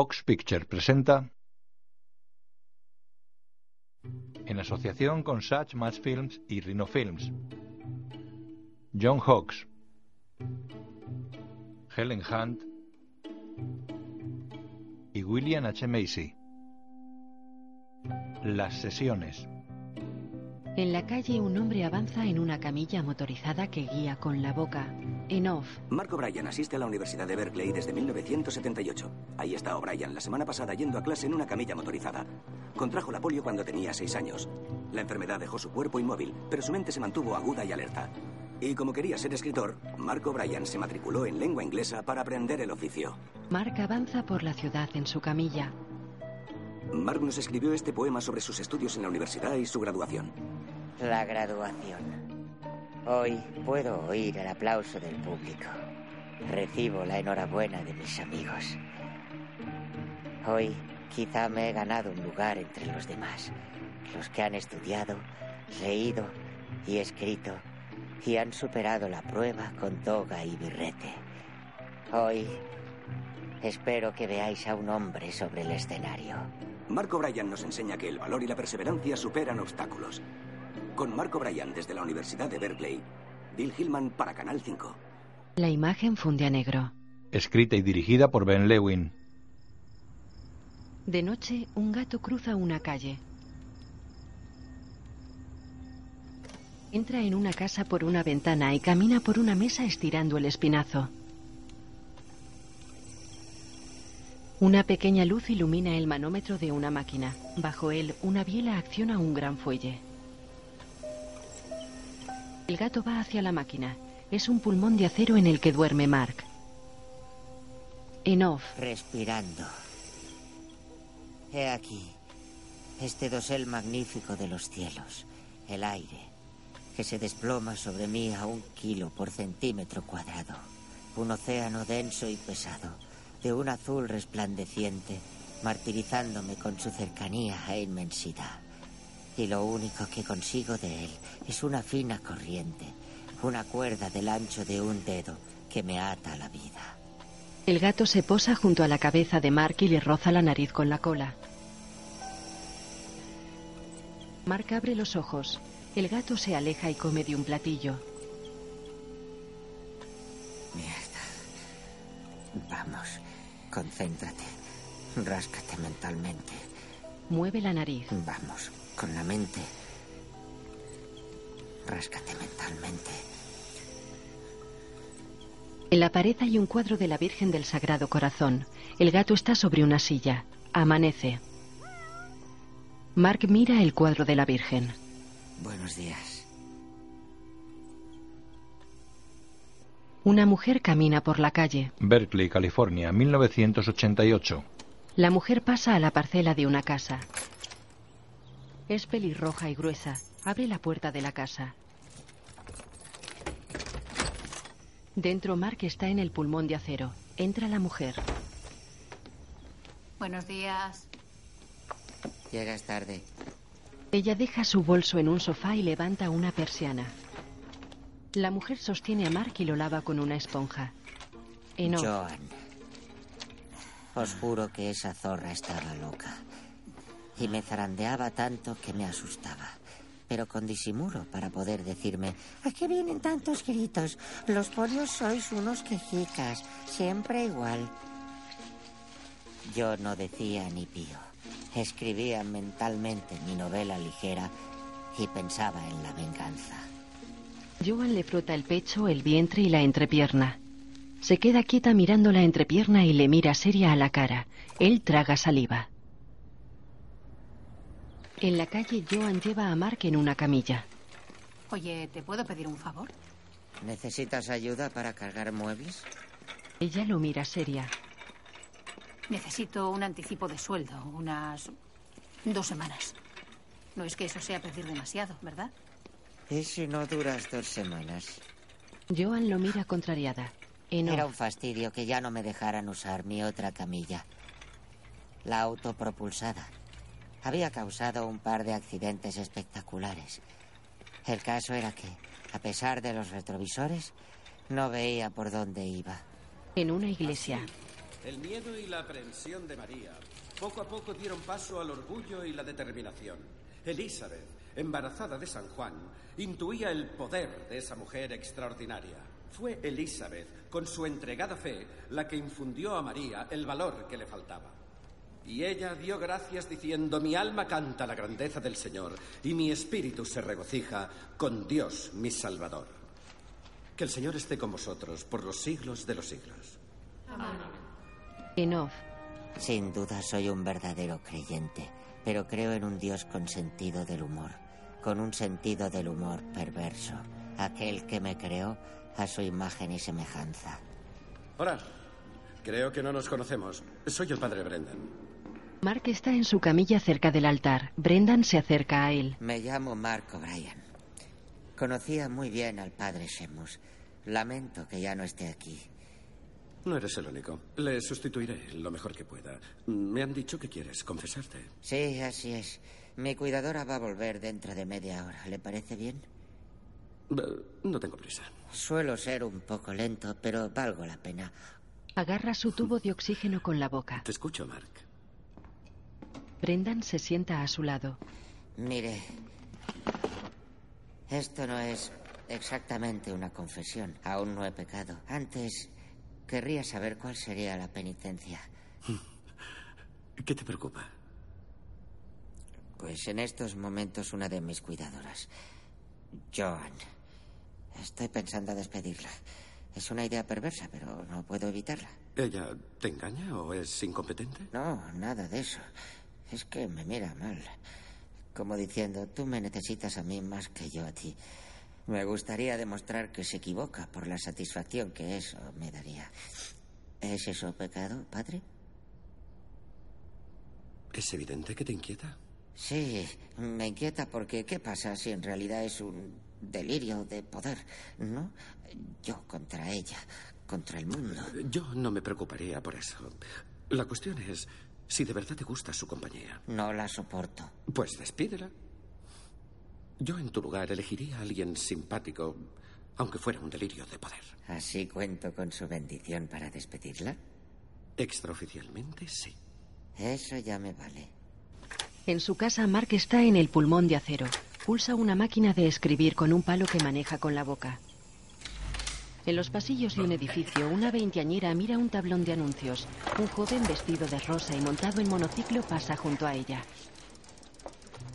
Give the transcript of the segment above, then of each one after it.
Fox Picture presenta en asociación con Such Match Films y Rhino Films. John Hawkes. Helen Hunt. Y William H. Macy. Las sesiones En la calle un hombre avanza en una camilla motorizada que guía con la boca. En off, Mark O'Brien asiste a la Universidad de Berkeley desde 1978. Ahí está O'Brien la semana pasada yendo a clase en una camilla motorizada. Contrajo la polio cuando tenía seis años. La enfermedad dejó su cuerpo inmóvil, pero su mente se mantuvo aguda y alerta. Y como quería ser escritor, Mark O'Brien se matriculó en lengua inglesa para aprender el oficio. Mark avanza por la ciudad en su camilla. Mark nos escribió este poema sobre sus estudios en la universidad y su graduación. La graduación. Hoy puedo oír el aplauso del público. Recibo la enhorabuena de mis amigos. Hoy quizá me he ganado un lugar entre los demás, los que han estudiado, leído y escrito y han superado la prueba con toga y birrete. Hoy espero que veáis a un hombre sobre el escenario. Mark O'Brien nos enseña que el valor y la perseverancia superan obstáculos. Con Mark O'Brien desde la Universidad de Berkeley, Bill Hillman para Canal 5. La imagen funde a negro. escrita y dirigida por Ben Lewin De noche, un gato cruza una calle. Entra en una casa por una ventana y camina por una mesa estirando el espinazo. Una pequeña luz ilumina el manómetro de una máquina. Bajo él, una biela acciona un gran fuelle. El gato va hacia la máquina. Es un pulmón de acero en el que duerme Mark. En off, Respirando. He aquí este dosel magnífico de los cielos, el aire, que se desploma sobre mí a un kilo por centímetro cuadrado. Un océano denso y pesado, de un azul resplandeciente, martirizándome con su cercanía e inmensidad. Y lo único que consigo de él es una fina corriente, una cuerda del ancho de un dedo que me ata a la vida. el gato se posa junto a la cabeza de Mark y le roza la nariz con la cola. Mark abre los ojos. El gato se aleja y come de un platillo. Mierda. Vamos, concéntrate. Ráscate mentalmente. Mueve la nariz. Vamos, con la mente. Ráscate mentalmente. En la pared hay un cuadro de la Virgen del Sagrado Corazón. El gato está sobre una silla. Amanece. Mark mira el cuadro de la Virgen. Buenos días. Una mujer camina por la calle. Berkeley, California, 1988 La mujer pasa a la parcela de una casa. Es pelirroja y gruesa. Abre la puerta de la casa. Dentro Mark está en el pulmón de acero. Entra la mujer. Buenos días. Llegas tarde. Ella deja su bolso en un sofá y levanta una persiana. La mujer sostiene a Mark y lo lava con una esponja. En off, Joan. Os juro que esa zorra estaba loca. Y me zarandeaba tanto que me asustaba. Pero con disimulo para poder decirme, ¿a qué vienen tantos gritos? Los polios sois unos quejicas, siempre igual. Yo no decía ni pío. Escribía mentalmente mi novela ligera y pensaba en la venganza. Joan le frota el pecho, el vientre y la entrepierna. Se queda quieta mirando la entrepierna y le mira seria a la cara. Él traga saliva. En la calle, Joan lleva a Mark en una camilla. Oye, ¿te puedo pedir un favor? ¿Necesitas ayuda para cargar muebles? Ella lo mira seria. Necesito un anticipo de sueldo, unas dos semanas. No es que eso sea pedir demasiado, ¿verdad? ¿Y si no duras dos semanas? Joan lo mira contrariada. En Era off, un fastidio que ya no me dejaran usar mi otra camilla. La autopropulsada. Había causado un par de accidentes espectaculares. El caso era que, a pesar de los retrovisores, no veía por dónde iba. en una iglesia. El miedo y la aprensión de María poco a poco dieron paso al orgullo y la determinación. Elizabeth, embarazada de San Juan, intuía el poder de esa mujer extraordinaria. Fue Elizabeth, con su entregada fe, la que infundió a María el valor que le faltaba. Y ella dio gracias diciendo, mi alma canta la grandeza del Señor y mi espíritu se regocija con Dios mi Salvador. Que el Señor esté con vosotros por los siglos de los siglos. Sin duda soy un verdadero creyente, pero creo en un Dios con sentido del humor, con un sentido del humor perverso, aquel que me creó a su imagen y semejanza. Hola, creo que no nos conocemos. Soy el padre Brendan. Mark está en su camilla cerca del altar. Brendan se acerca a él. Me llamo Mark O'Brien. Conocía muy bien al padre Shemus. Lamento que ya no esté aquí. No eres el único. Le sustituiré lo mejor que pueda. Me han dicho que quieres confesarte. Sí, así es. Mi cuidadora va a volver dentro de media hora. ¿Le parece bien? No tengo prisa. Suelo ser un poco lento, pero valgo la pena. Agarra su tubo de oxígeno con la boca. Te escucho, Mark. Brendan se sienta a su lado. Mire, esto no es exactamente una confesión. Aún no he pecado. Antes Querría saber cuál sería la penitencia. ¿Qué te preocupa? Pues en estos momentos una de mis cuidadoras, Joan. Estoy pensando despedirla. Es una idea perversa, pero no puedo evitarla. ¿Ella te engaña o es incompetente? No, nada de eso. Es que me mira mal. Como diciendo, tú me necesitas a mí más que yo a ti. Me gustaría demostrar que se equivoca por la satisfacción que eso me daría. ¿Es eso pecado, padre? ¿Es evidente que te inquieta? Sí, me inquieta porque ¿qué pasa si en realidad es un delirio de poder, no? Yo contra ella, contra el mundo. Yo no me preocuparía por eso. La cuestión es si de verdad te gusta su compañía. No la soporto. Pues despídela. Yo en tu lugar elegiría a alguien simpático, aunque fuera un delirio de poder. ¿Así cuento con su bendición para despedirla? Extraoficialmente, sí. Eso ya me vale. En su casa, Mark está en el pulmón de acero. Pulsa una máquina de escribir con un palo que maneja con la boca. En los pasillos de un edificio, una veinteañera mira un tablón de anuncios. Un joven vestido de rosa y montado en monociclo pasa junto a ella.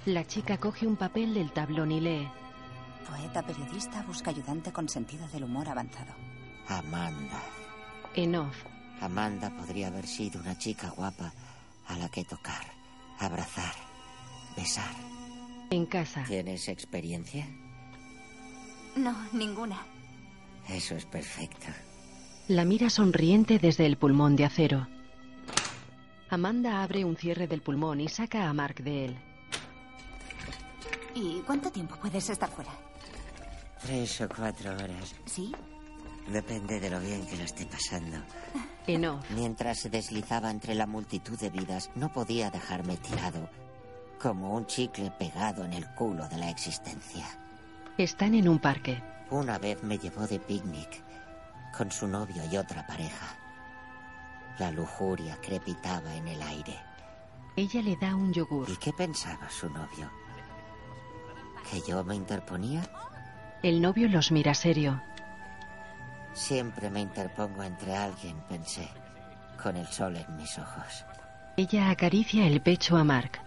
La chica coge un papel del tablón y lee. Poeta periodista busca ayudante con sentido del humor avanzado. Amanda. En off. Amanda podría haber sido una chica guapa a la que tocar, abrazar, besar. En casa. ¿Tienes experiencia? No, ninguna. Eso es perfecto. La mira sonriente desde el pulmón de acero. Amanda abre un cierre del pulmón y saca a Mark de él. ¿Y cuánto tiempo puedes estar fuera? Tres o cuatro horas. ¿Sí? Depende de lo bien que lo esté pasando. Mientras se deslizaba entre la multitud de vidas, no podía dejarme tirado, como un chicle pegado en el culo de la existencia. Están en un parque. Una vez me llevó de picnic con su novio y otra pareja. La lujuria crepitaba en el aire. Ella le da un yogur. ¿Y qué pensaba su novio? ¿Que yo me interponía? El novio los mira serio. Siempre me interpongo entre alguien, pensé, con el sol en mis ojos. Ella acaricia el pecho a Mark.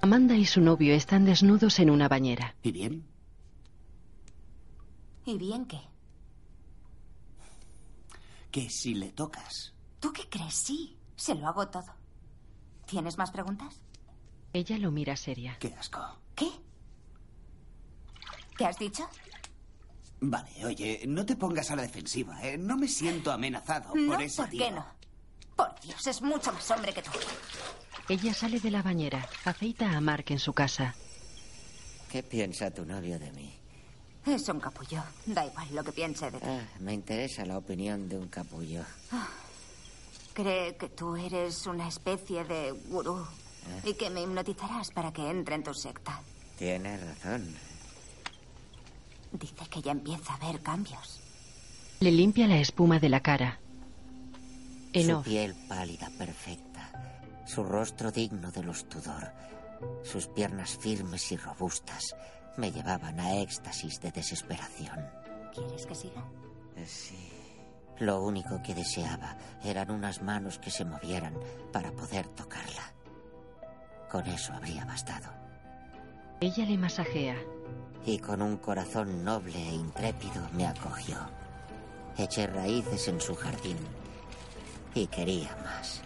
Amanda y su novio están desnudos en una bañera. ¿Y bien? ¿Y bien qué? Que si le tocas. ¿Tú qué crees? Sí, se lo hago todo. ¿Tienes más preguntas? Ella lo mira seria. Qué asco. ¿Qué? ¿Qué has dicho? Vale, oye, no te pongas a la defensiva, ¿eh? No me siento amenazado no, por ese ¿por tío. qué no? Por Dios, es mucho más hombre que tú. Ella sale de la bañera, aceita a Mark en su casa. ¿Qué piensa tu novio de mí? Es un capullo. Da igual lo que piense de ti. Ah, me interesa la opinión de un capullo. Cree que tú eres una especie de gurú y que me hipnotizarás para que entre en tu secta. Tienes razón. Dice que ya empieza a ver cambios. Le limpia la espuma de la cara. En Su off. piel pálida, perfecta. Su rostro digno de los Tudor. Sus piernas firmes y robustas me llevaban a éxtasis de desesperación. ¿Quieres que siga? Eh, Sí. Lo único que deseaba eran unas manos que se movieran para poder tocarla. Con eso habría bastado. Ella le masajea. Y con un corazón noble e intrépido me acogió. Eché raíces en su jardín y quería más.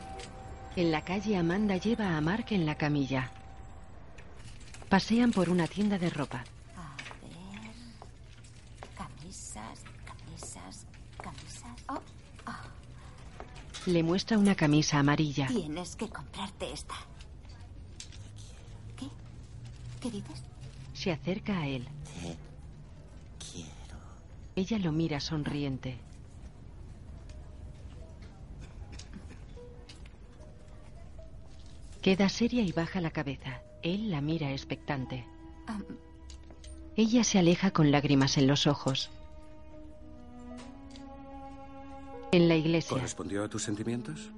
En la calle Amanda lleva a Mark en la camilla. Pasean por una tienda de ropa. A ver. Camisas, camisas, camisas. Oh, Le muestra una camisa amarilla. tienes que comprarte esta. ¿Qué? ¿Qué dices? Se acerca a él. Te quiero. Ella lo mira sonriente. Queda seria y baja la cabeza. Él la mira expectante. Ella se aleja con lágrimas en los ojos. En la iglesia, ¿Correspondió a tus sentimientos?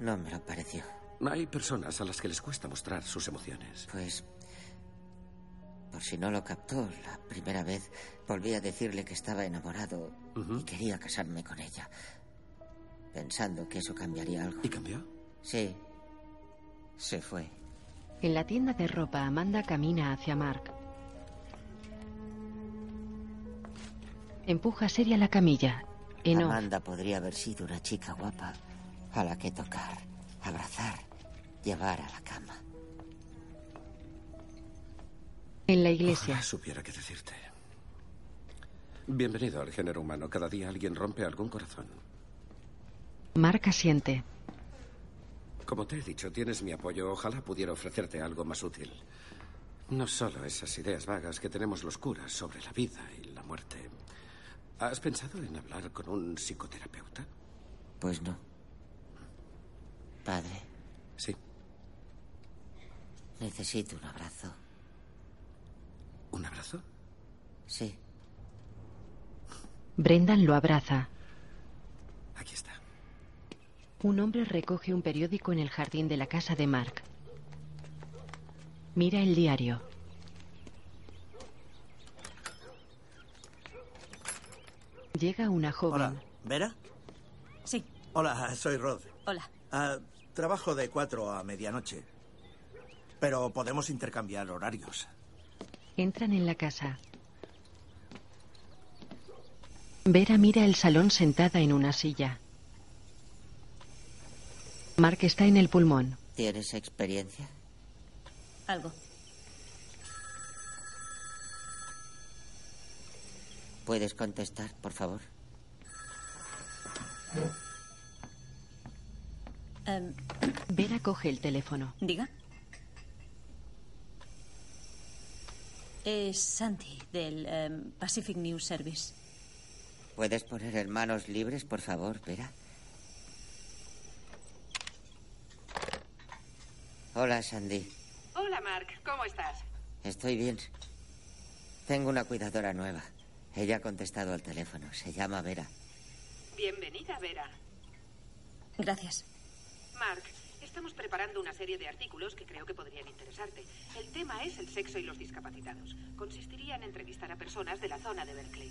No me lo pareció. Hay personas a las que les cuesta mostrar sus emociones. Pues, por si no lo captó, la primera vez volví a decirle que estaba enamorado y quería casarme con ella, pensando que eso cambiaría algo. ¿Y cambió? Sí, se fue. en la tienda de ropa, Amanda camina hacia Mark. Empuja seria la camilla. En off, Amanda podría haber sido una chica guapa a la que tocar, abrazar, llevar a la cama. en la iglesia, Ojalá supiera qué decirte. Bienvenido al género humano. Cada día alguien rompe algún corazón. Mark asiente. Como te he dicho, tienes mi apoyo. Ojalá pudiera ofrecerte algo más útil. No solo esas ideas vagas que tenemos los curas sobre la vida y la muerte. ¿Has pensado en hablar con un psicoterapeuta? Pues no. Padre, Sí. Necesito un abrazo. ¿Un abrazo? Sí, Brendan lo abraza. Aquí está. Un hombre recoge un periódico en el jardín de la casa de Mark. Mira el diario. Llega una joven. Hola, ¿Vera? Sí, Hola, soy Rod. hola. Ah, trabajo de 4 a medianoche. Pero podemos intercambiar horarios. Entran en la casa. Vera mira el salón sentada en una silla. Mark está en el pulmón. ¿tienes experiencia? Algo. ¿Puedes contestar, por favor? Em, Vera coge el teléfono. Diga. Es Santi, del em, Pacific News Service. ¿Puedes poner en manos libres, por favor, Vera? Hola, Sandy. Hola, Mark. ¿Cómo estás? Estoy bien. Tengo una cuidadora nueva. Ella ha contestado al teléfono. Se llama Vera. Bienvenida, Vera. Gracias. Mark, estamos preparando una serie de artículos que creo que podrían interesarte. El tema es el sexo y los discapacitados. Consistiría en entrevistar a personas de la zona de Berkeley.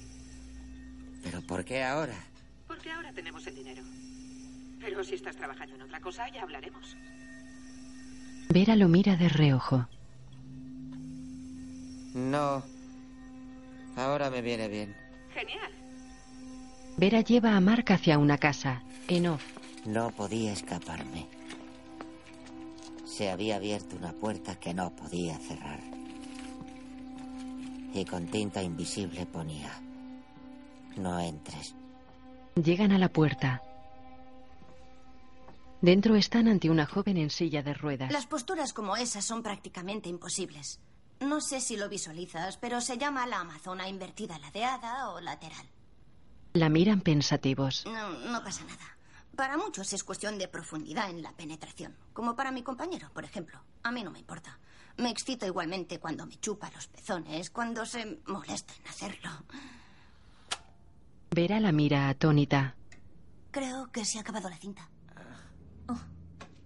¿Pero por qué ahora? Porque ahora tenemos el dinero. Pero si estás trabajando en otra cosa, ya hablaremos. Vera lo mira de reojo. No. Ahora me viene bien. Genial. Vera lleva a Mark hacia una casa. En off, No podía escaparme. Se había abierto una puerta que no podía cerrar. Y con tinta invisible ponía, no entres. llegan a la puerta. Dentro están ante una joven en silla de ruedas. Las posturas como esas son prácticamente imposibles. No sé si lo visualizas, pero se llama la amazona invertida ladeada o lateral. La miran pensativos. No, no pasa nada. Para muchos es cuestión de profundidad en la penetración. Como para mi compañero, por ejemplo. A mí no me importa. Me excito igualmente cuando me chupa los pezones, cuando se molesta en hacerlo. Vera la mira atónita. Creo que se ha acabado la cinta.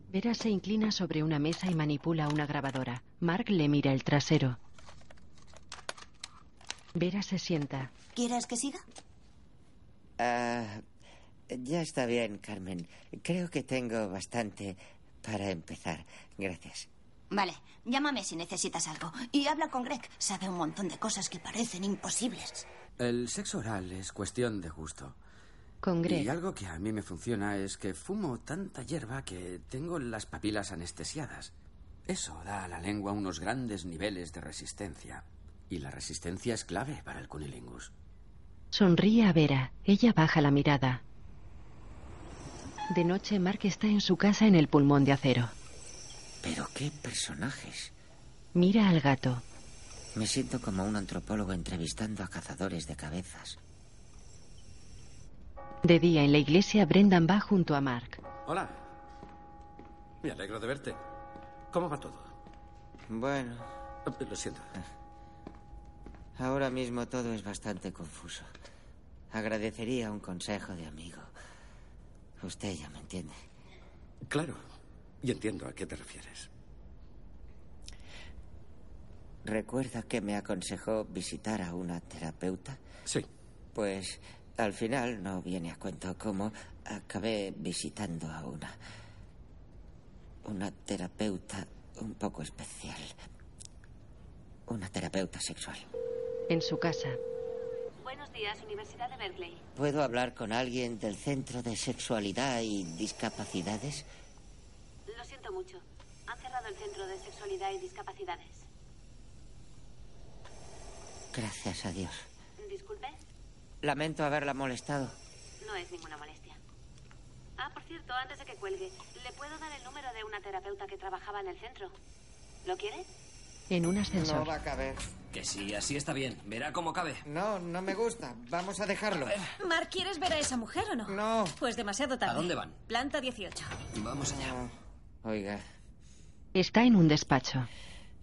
Vera se inclina sobre una mesa y manipula una grabadora. Mark le mira el trasero. Vera se sienta. ¿Quieres que siga? Ah, ya está bien, Carmen. Creo que tengo bastante para empezar. Gracias. Vale, llámame si necesitas algo. Y habla con Greg. Sabe un montón de cosas que parecen imposibles. El sexo oral es cuestión de gusto. Con Greg. Y algo que a mí me funciona es que fumo tanta hierba que tengo las papilas anestesiadas. Eso da a la lengua unos grandes niveles de resistencia. Y la resistencia es clave para el cunilingus. Sonríe a Vera. Ella baja la mirada. De noche, Mark está en su casa en el pulmón de acero. Pero qué personajes. Mira al gato. Me siento como un antropólogo entrevistando a cazadores de cabezas. De día, en la iglesia, Brendan va junto a Mark. Hola. Me alegro de verte. ¿Cómo va todo? Bueno, Lo siento. ahora mismo todo es bastante confuso. Agradecería un consejo de amigo. Usted ya me entiende. Claro. Y entiendo a qué te refieres. ¿Recuerda que me aconsejó visitar a una terapeuta? Sí. Pues al final no viene a cuento cómo acabé visitando a una. Una terapeuta un poco especial. Una terapeuta sexual. En su casa. Buenos días, Universidad de Berkeley. ¿Puedo hablar con alguien del Centro de Sexualidad y Discapacidades? Lo siento mucho. Han cerrado el Centro de Sexualidad y Discapacidades. Gracias a Dios. Disculpe, Lamento haberla molestado. no es ninguna molestia. Ah, por cierto, antes de que cuelgue, ¿le puedo dar el número de una terapeuta que trabajaba en el centro? ¿Lo quiere? En un ascensor. No va a caber. Que sí, así está bien. Verá cómo cabe. No, no me gusta. Vamos a dejarlo. Mark, ¿quieres ver a esa mujer o no? No. Pues demasiado tarde. ¿A dónde van? Planta 18. Vamos allá. Oiga, Está en un despacho.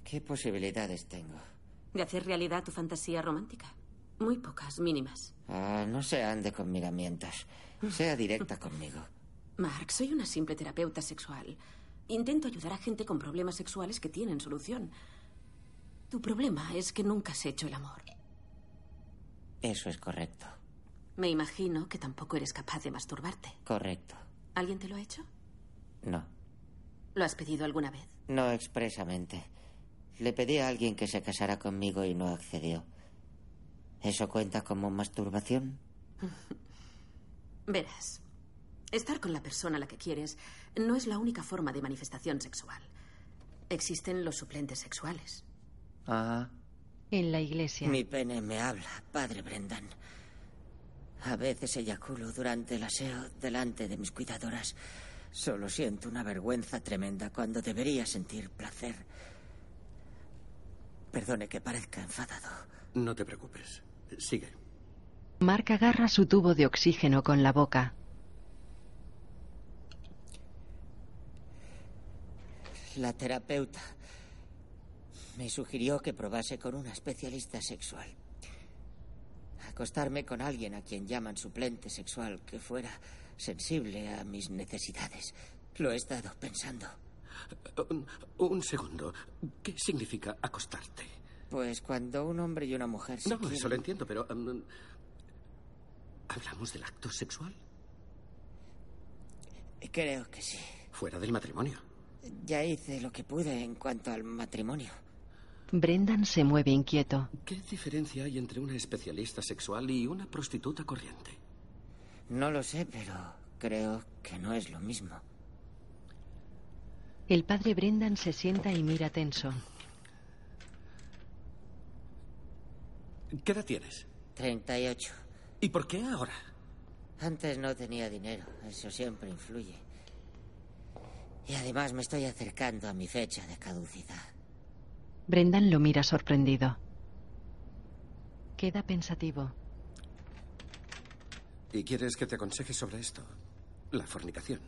¿qué posibilidades tengo? De hacer realidad tu fantasía romántica. Muy pocas, mínimas. Ah, no se ande con miramientos. Sea directa conmigo. Mark, soy una simple terapeuta sexual. Intento ayudar a gente con problemas sexuales que tienen solución. Tu problema es que nunca has hecho el amor. Eso es correcto. Me imagino que tampoco eres capaz de masturbarte. Correcto. ¿Alguien te lo ha hecho? No. ¿Lo has pedido alguna vez? No expresamente. Le pedí a alguien que se casara conmigo y no accedió. ¿Eso cuenta como masturbación? Verás, estar con la persona a la que quieres no es la única forma de manifestación sexual. Existen los suplentes sexuales. Ah. En la iglesia. Mi pene me habla, padre Brendan. A veces eyaculo durante el aseo delante de mis cuidadoras. Solo siento una vergüenza tremenda cuando debería sentir placer. Perdone que parezca enfadado. No te preocupes. Sigue. Mark agarra su tubo de oxígeno con la boca. La terapeuta me sugirió que probase con una especialista sexual. Acostarme con alguien a quien llaman suplente sexual que fuera sensible a mis necesidades. Lo he estado pensando. Un, un segundo. ¿Qué significa acostarte? Pues cuando un hombre y una mujer se No, quieren- eso lo entiendo, pero... um, ¿Hablamos del acto sexual? Creo que sí. Fuera del matrimonio. Ya hice lo que pude en cuanto al matrimonio. Brendan se mueve inquieto. ¿Qué diferencia hay entre una especialista sexual y una prostituta corriente? No lo sé, pero creo que no es lo mismo. El padre Brendan se sienta y mira tenso. ¿Qué edad tienes? 38. ¿Y por qué ahora? Antes no tenía dinero, eso siempre influye. Y además me estoy acercando a mi fecha de caducidad. Brendan lo mira sorprendido. Queda pensativo. ¿Y quieres que te aconseje sobre esto? La fornicación.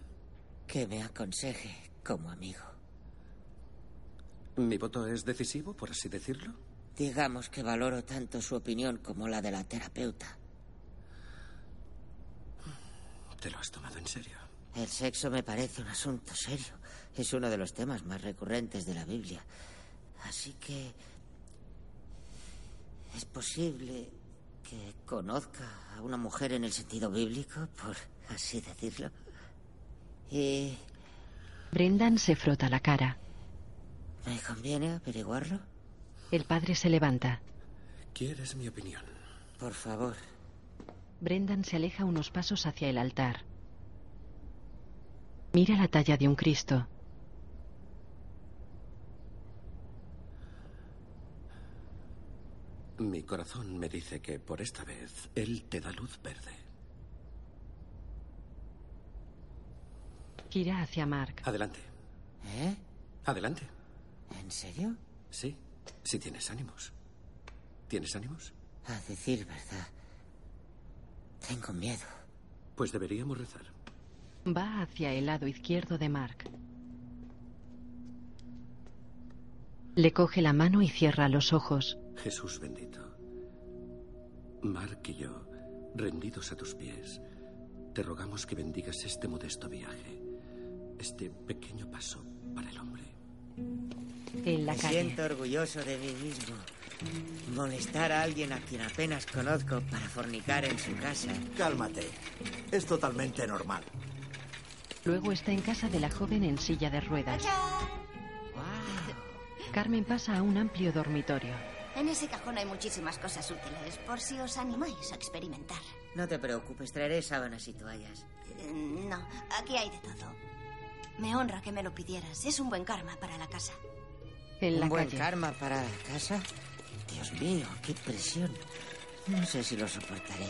Que me aconseje como amigo. ¿Mi voto es decisivo, por así decirlo? Digamos que valoro tanto su opinión como la de la terapeuta. ¿Te lo has tomado en serio? El sexo me parece un asunto serio. Es uno de los temas más recurrentes de la Biblia. Así que... Es posible que conozca a una mujer en el sentido bíblico, por así decirlo. Y... Brendan se frota la cara. ¿Me conviene averiguarlo? El padre se levanta. ¿Quieres mi opinión? Por favor. Brendan se aleja unos pasos hacia el altar. Mira la talla de un Cristo. Mi corazón me dice que por esta vez Él te da luz verde. Gira hacia Mark. Adelante. ¿Eh? Adelante. ¿En serio? Sí, si tienes ánimos. ¿Tienes ánimos? A decir verdad. Tengo miedo. Pues deberíamos rezar. Va hacia el lado izquierdo de Mark. Le coge la mano y cierra los ojos. Jesús bendito. Mark y yo, rendidos a tus pies, te rogamos que bendigas este modesto viaje, este pequeño paso para el hombre. En la Me calle. siento orgulloso de mí mismo. Molestar a alguien a quien apenas conozco para fornicar en su casa. Cálmate. Es totalmente normal. Luego está en casa de la joven en silla de ruedas. Carmen pasa a un amplio dormitorio. En ese cajón hay muchísimas cosas útiles, por si os animáis a experimentar. No te preocupes, traeré sábanas y toallas. Eh, No, aquí hay de todo. Me honra que me lo pidieras. Es un buen karma para la casa. En la ¿Un buen calle. karma para la casa? Dios mío, qué presión. No sé si lo soportaré.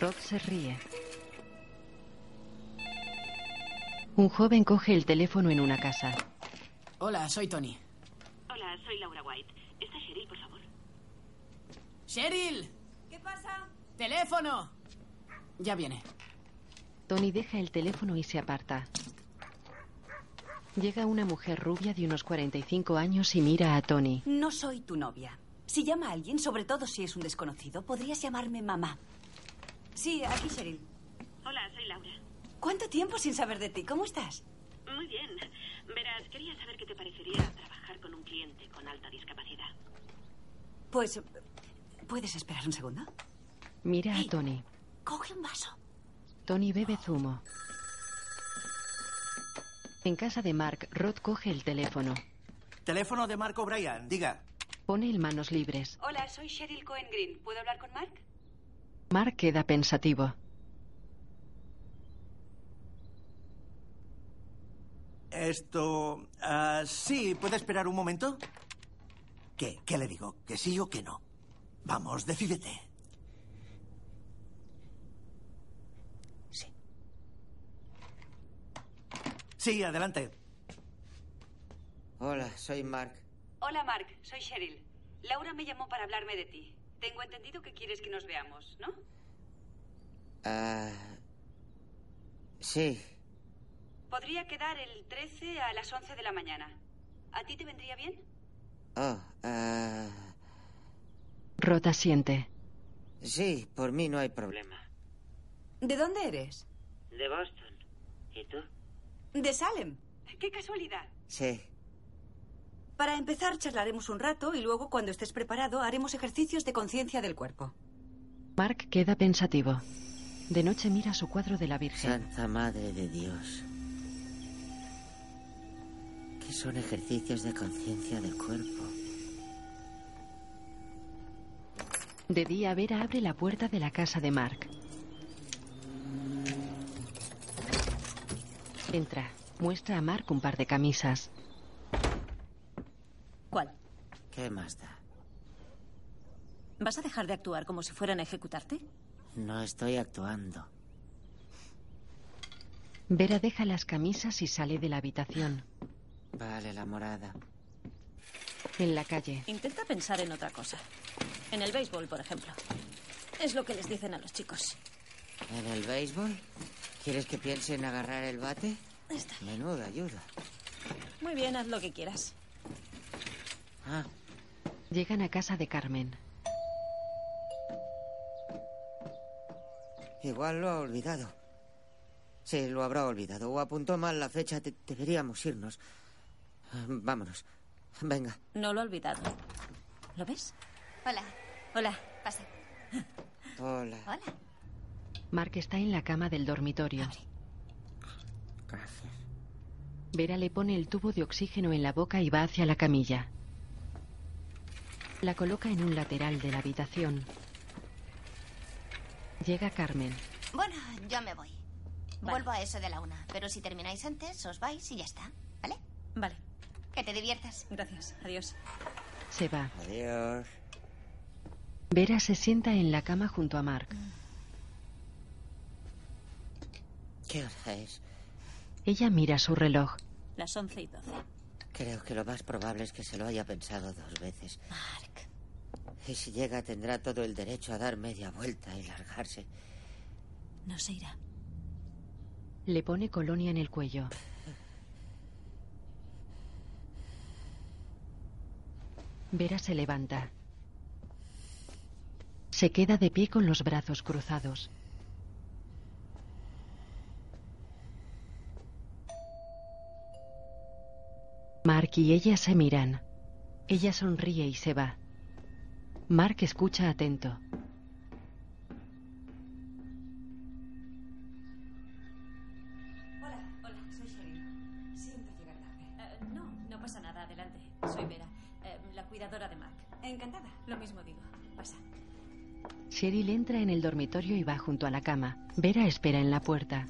Rod se ríe. Un joven coge el teléfono en una casa. Hola, soy Tony. Hola, soy Laura White. ¿Está Cheryl, por favor? ¡Cheryl! ¿Qué pasa? ¡Teléfono! Ya viene. Tony deja el teléfono y se aparta. Llega una mujer rubia de unos 45 años y mira a Tony. No soy tu novia. Si llama a alguien, sobre todo si es un desconocido, podrías llamarme mamá. Sí, aquí Cheryl. Hola, soy Laura. ¿Cuánto tiempo sin saber de ti? ¿Cómo estás? Muy bien. Verás, quería saber qué te parecería trabajar con un cliente con alta discapacidad. Pues, ¿puedes esperar un segundo? Mira a Tony. Coge un vaso. Tony bebe zumo. En casa de Mark, Rod coge el teléfono. Teléfono de Marco Bryan, diga. Pone el manos libres. Hola, soy Cheryl Cohen Green. ¿Puedo hablar con Mark? Mark queda pensativo. Esto... ah, sí, ¿puede esperar un momento? ¿Qué? ¿Qué le digo? ¿Que sí o que no? Vamos, decídete. Sí. Sí, adelante. Hola, soy Mark. Hola, Mark. Soy Cheryl. Laura me llamó para hablarme de ti. Tengo entendido que quieres que nos veamos, ¿no? Ah. sí. Podría quedar el 13 a las 11 de la mañana. ¿A ti te vendría bien? Oh, ah. Rod asiente. Sí, por mí no hay problema. ¿De dónde eres? De Boston. ¿Y tú? De Salem. ¡Qué casualidad! Sí. Para empezar, charlaremos un rato y luego, cuando estés preparado, haremos ejercicios de conciencia del cuerpo. Mark queda pensativo. De noche mira su cuadro de la Virgen. Santa Madre de Dios. ¿Qué son ejercicios de conciencia del cuerpo? De día, Vera abre la puerta de la casa de Mark. Entra. Muestra a Mark un par de camisas. ¿Cuál? ¿Qué más da? ¿Vas a dejar de actuar como si fueran a ejecutarte? No estoy actuando. Vera deja las camisas y sale de la habitación. Vale, la morada. En la calle. Intenta pensar en otra cosa. En el béisbol, por ejemplo. Es lo que les dicen a los chicos. ¿En el béisbol? ¿Quieres que piense en agarrar el bate? Está Menuda ayuda. Muy bien, haz lo que quieras. Ah, Llegan a casa de Carmen. igual lo ha olvidado. Sí, lo habrá olvidado. O apuntó mal la fecha. De- deberíamos irnos. Ah, Vámonos. Venga. No lo he olvidado. ¿Lo ves? Hola. Hola. Pasa. Hola. Hola. Mark está en la cama del dormitorio. Gracias. Vera le pone el tubo de oxígeno en la boca y va hacia la camilla. La coloca en un lateral de la habitación. Llega Carmen. Bueno, yo me voy. Vuelvo a eso de la una, pero si termináis antes, os vais y ya está, ¿vale? Vale. Que te diviertas. Gracias. Adiós. Se va. Adiós. Vera se sienta en la cama junto a Mark. ¿Qué hora es? Ella mira su reloj. Las 11 y 12. Creo que lo más probable es que se lo haya pensado dos veces. Mark. Y si llega, tendrá todo el derecho a dar media vuelta y largarse. No se irá. Le pone colonia en el cuello. Vera se levanta. Se queda de pie con los brazos cruzados. Mark y ella se miran. Ella sonríe y se va. Mark escucha atento. Encantada. Lo mismo digo. Pasa. Cheryl entra en el dormitorio y va junto a la cama. Vera espera en la puerta.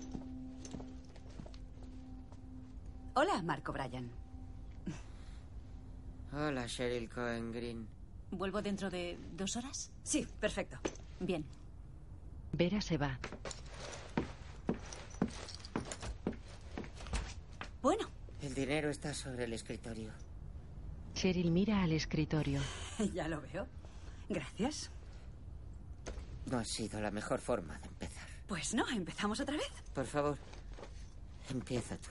Hola, Marco Bryan. Hola, Cheryl Cohen Green. ¿Vuelvo dentro de dos horas? Sí, perfecto. Bien. Vera se va. Bueno. El dinero está sobre el escritorio. Cheryl mira al escritorio. Ya lo veo. Gracias. No ha sido la mejor forma de empezar. Pues no, empezamos otra vez. Por favor, empieza tú.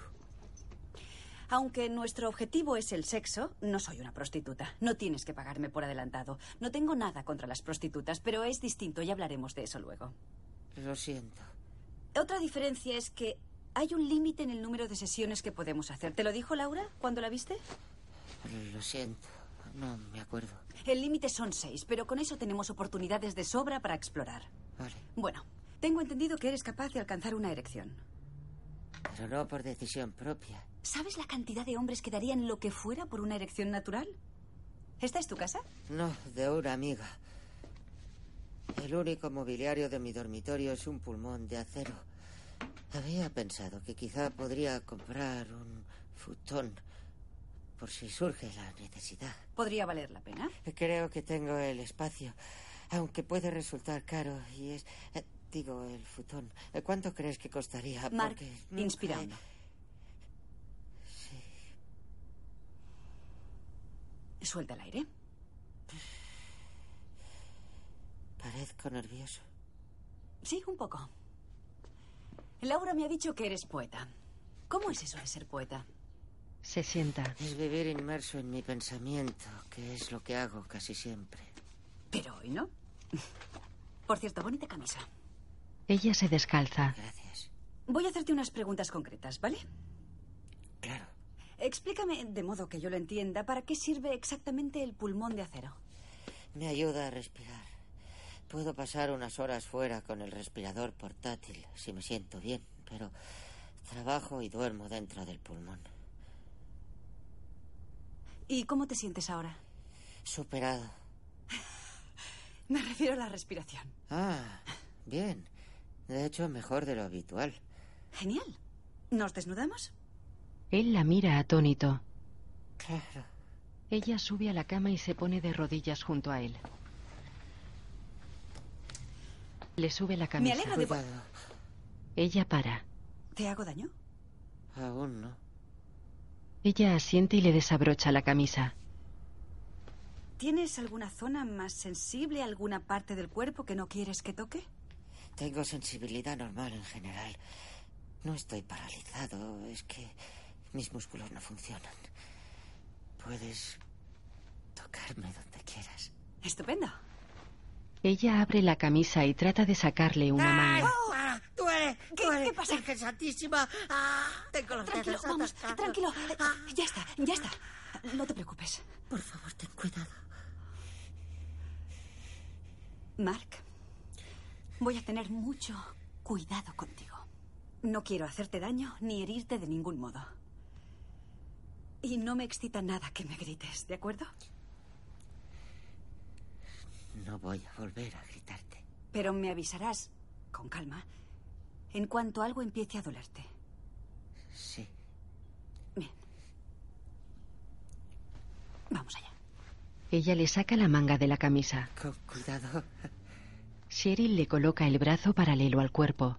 Aunque nuestro objetivo es el sexo, no soy una prostituta. No tienes que pagarme por adelantado. No tengo nada contra las prostitutas, pero es distinto y hablaremos de eso luego. Lo siento. Otra diferencia es que hay un límite en el número de sesiones que podemos hacer. ¿Te lo dijo Laura cuando la viste? Lo siento. No me acuerdo. El límite son seis, pero con eso tenemos oportunidades de sobra para explorar. Vale. Bueno, tengo entendido que eres capaz de alcanzar una erección. Pero no por decisión propia. ¿Sabes la cantidad de hombres que darían lo que fuera por una erección natural? ¿Esta es tu casa? No, de una amiga. El único mobiliario de mi dormitorio es un pulmón de acero. Había pensado que quizá podría comprar un futón por si surge la necesidad. Podría valer la pena. Creo que tengo el espacio, aunque puede resultar caro y es... eh, digo, el futón. ¿Cuánto crees que costaría? Mark, Porque nunca inspira he- hondo. Suelta el aire. Parezco nervioso. Sí, un poco. Laura me ha dicho que eres poeta. ¿Cómo es eso de ser poeta? Se sienta. Es vivir inmerso en mi pensamiento, que es lo que hago casi siempre. Pero hoy no. Por cierto, bonita camisa. Ella se descalza. Gracias. Voy a hacerte unas preguntas concretas, ¿vale? Claro. Explícame, de modo que yo lo entienda, ¿para qué sirve exactamente el pulmón de acero? Me ayuda a respirar. Puedo pasar unas horas fuera con el respirador portátil si me siento bien, pero trabajo y duermo dentro del pulmón. ¿Y cómo te sientes ahora? Superado. Me refiero a la respiración. Ah, bien. De hecho, mejor de lo habitual. Genial. ¿Nos desnudamos? Él la mira atónito. Claro. Ella sube a la cama y se pone de rodillas junto a él. Le sube la camisa. alegra de-. Ella para. ¿Te hago daño? Aún no. Ella asiente y le desabrocha la camisa. ¿Tienes alguna zona más sensible, alguna parte del cuerpo que no quieres que toque? Tengo sensibilidad normal en general. No estoy paralizado, es que mis músculos no funcionan. Puedes tocarme donde quieras. Estupendo. Ella abre la camisa y trata de sacarle una mano. ¡Duele! ¿Qué, pasa? Virgen Santísima. Ah, tengo los Tranquilo, dedos vamos, tranquilo. Ah, Ya está, ya está. No te preocupes. por favor, ten cuidado. Mark, voy a tener mucho cuidado contigo. No quiero hacerte daño ni herirte de ningún modo. Y no me excita nada que me grites, ¿de acuerdo? No voy a volver a gritarte. Pero me avisarás, con calma, en cuanto algo empiece a dolerte. Sí. Vamos allá. Ella le saca la manga de la camisa. Con cuidado. Cheryl le coloca el brazo paralelo al cuerpo.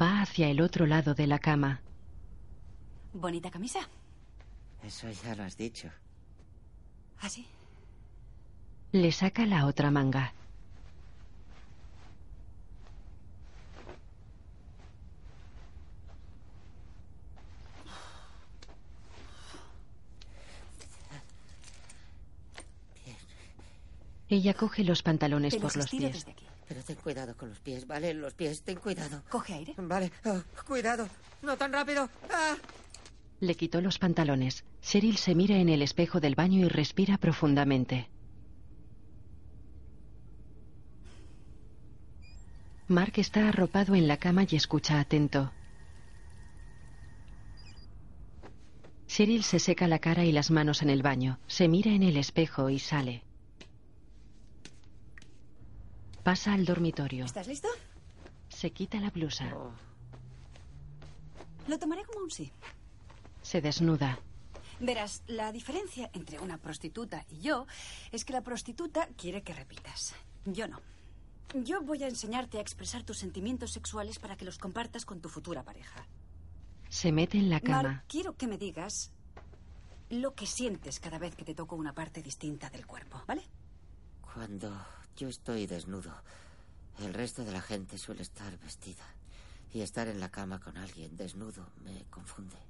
Va hacia el otro lado de la cama. ¿Bonita camisa? Eso ya lo has dicho. ¿Ah, sí? Le saca la otra manga. Ella coge los pantalones por los pies. desde aquí. Pero ten cuidado con los pies, ¿vale? Los pies, ten cuidado. Coge aire. Vale. Oh, cuidado. No tan rápido. Ah. Le quitó los pantalones. Cheryl se mira en el espejo del baño y respira profundamente. Mark está arropado en la cama y escucha atento. Cheryl se seca la cara y las manos en el baño, se mira en el espejo y sale. Pasa al dormitorio. ¿Estás listo? Se quita la blusa. Lo tomaré como un sí. Se desnuda. Verás, la diferencia entre una prostituta y yo es que la prostituta quiere que repitas. Yo no. Yo voy a enseñarte a expresar tus sentimientos sexuales para que los compartas con tu futura pareja. Se mete en la cama. Quiero que me digas lo que sientes cada vez que te toco una parte distinta del cuerpo, ¿vale? Cuando yo estoy desnudo, el resto de la gente suele estar vestida. Y estar en la cama con alguien desnudo me confunde.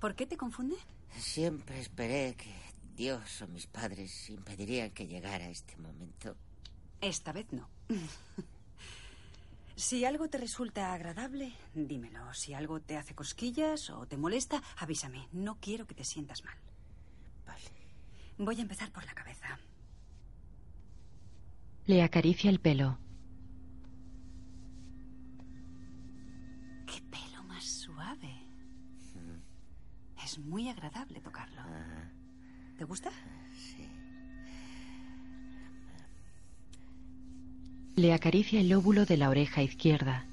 ¿Por qué te confunde? Siempre esperé que Dios o mis padres impedirían que llegara este momento. Esta vez no. Si algo te resulta agradable, dímelo. Si algo te hace cosquillas o te molesta, avísame. No quiero que te sientas mal. Vale. Voy a empezar por la cabeza. Le acaricia el pelo. Es muy agradable tocarlo. ¿Te gusta? Le acaricia el lóbulo de la oreja izquierda.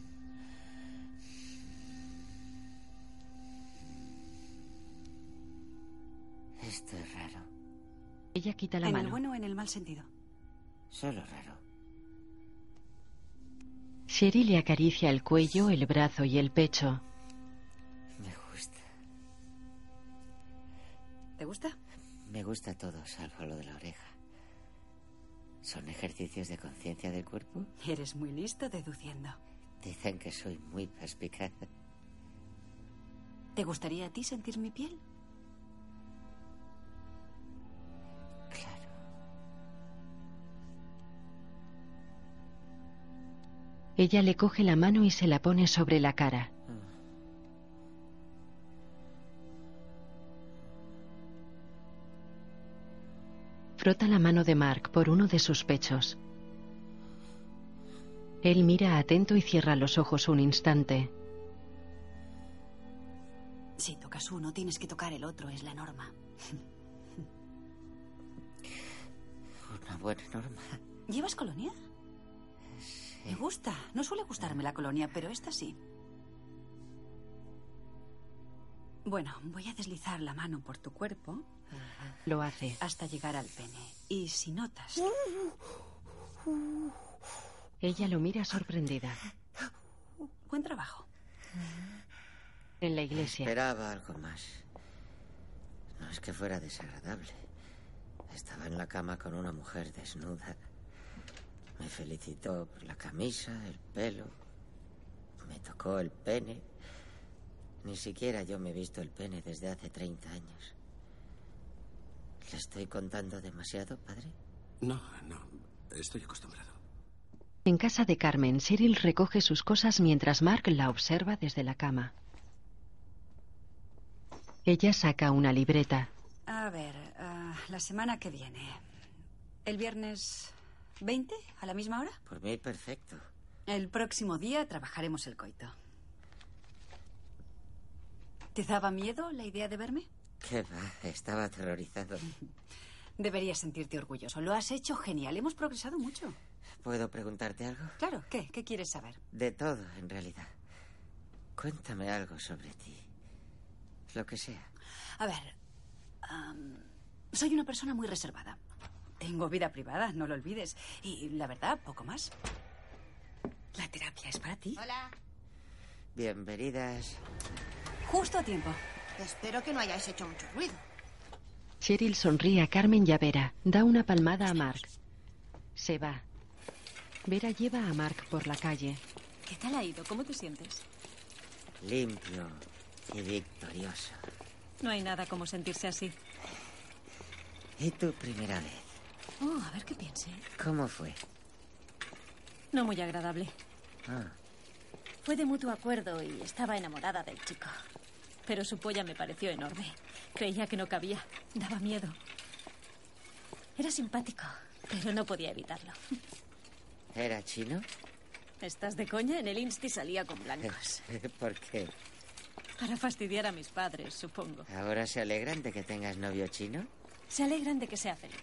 Esto es raro. Ella quita la ¿En mano. el bueno o en el mal sentido? Solo raro. Sherry le acaricia el cuello, el brazo y el pecho. ¿Te gusta? Me gusta todo, salvo lo de la oreja. ¿Son ejercicios de conciencia del cuerpo? Eres muy listo deduciendo. Dicen que soy muy perspicaz. ¿Te gustaría a ti sentir mi piel? Ella le coge la mano y se la pone sobre la cara. Frota la mano de Mark por uno de sus pechos. Él mira atento y cierra los ojos un instante. Si tocas uno, tienes que tocar el otro, es la norma. Una buena norma. ¿Llevas colonia? Me gusta. No suele gustarme la colonia, pero esta sí. Bueno, voy a deslizar la mano por tu cuerpo Lo hace. hasta llegar al pene. Y si notas... Ella lo mira sorprendida. Buen trabajo. En la iglesia. Esperaba algo más. No es que fuera desagradable. Estaba en la cama con una mujer desnuda. Me felicitó por la camisa, el pelo. Me tocó el pene. Ni siquiera yo me he visto el pene desde hace 30 años. ¿Le estoy contando demasiado, padre? No, no. Estoy acostumbrado. En casa de Carmen, Cheryl recoge sus cosas mientras Mark la observa desde la cama. Ella saca una libreta. A ver, ah, la semana que viene. ¿El viernes 20 a la misma hora? Por mí, perfecto. El próximo día trabajaremos el coito. ¿Te daba miedo la idea de verme? ¿Qué va? Estaba aterrorizado. Deberías sentirte orgulloso. Lo has hecho genial. Hemos progresado mucho. ¿Puedo preguntarte algo? Claro, ¿qué? ¿Qué quieres saber? De todo, en realidad. Cuéntame algo sobre ti. Lo que sea. A ver, soy una persona muy reservada. Tengo vida privada, no lo olvides. Y la verdad, poco más. La terapia es para ti. Hola. Bienvenidas. Justo a tiempo. Espero que no hayáis hecho mucho ruido. Cheryl sonríe a Carmen y a Vera. Da una palmada a Mark. Se va. Vera lleva a Mark por la calle. ¿Qué tal ha ido? ¿Cómo te sientes? Limpio y victorioso. No hay nada como sentirse así. ¿Y tu primera vez? Oh, a ver qué piense. ¿Cómo fue? No muy agradable. Ah, Fue de mutuo acuerdo y estaba enamorada del chico. Pero su polla me pareció enorme. Creía que no cabía. Daba miedo. Era simpático, pero no podía evitarlo. ¿Era chino? ¿Estás de coña? En el Insti salía con blancos. ¿Por qué? Para fastidiar a mis padres, supongo. ¿Ahora se alegran de que tengas novio chino? Se alegran de que sea feliz.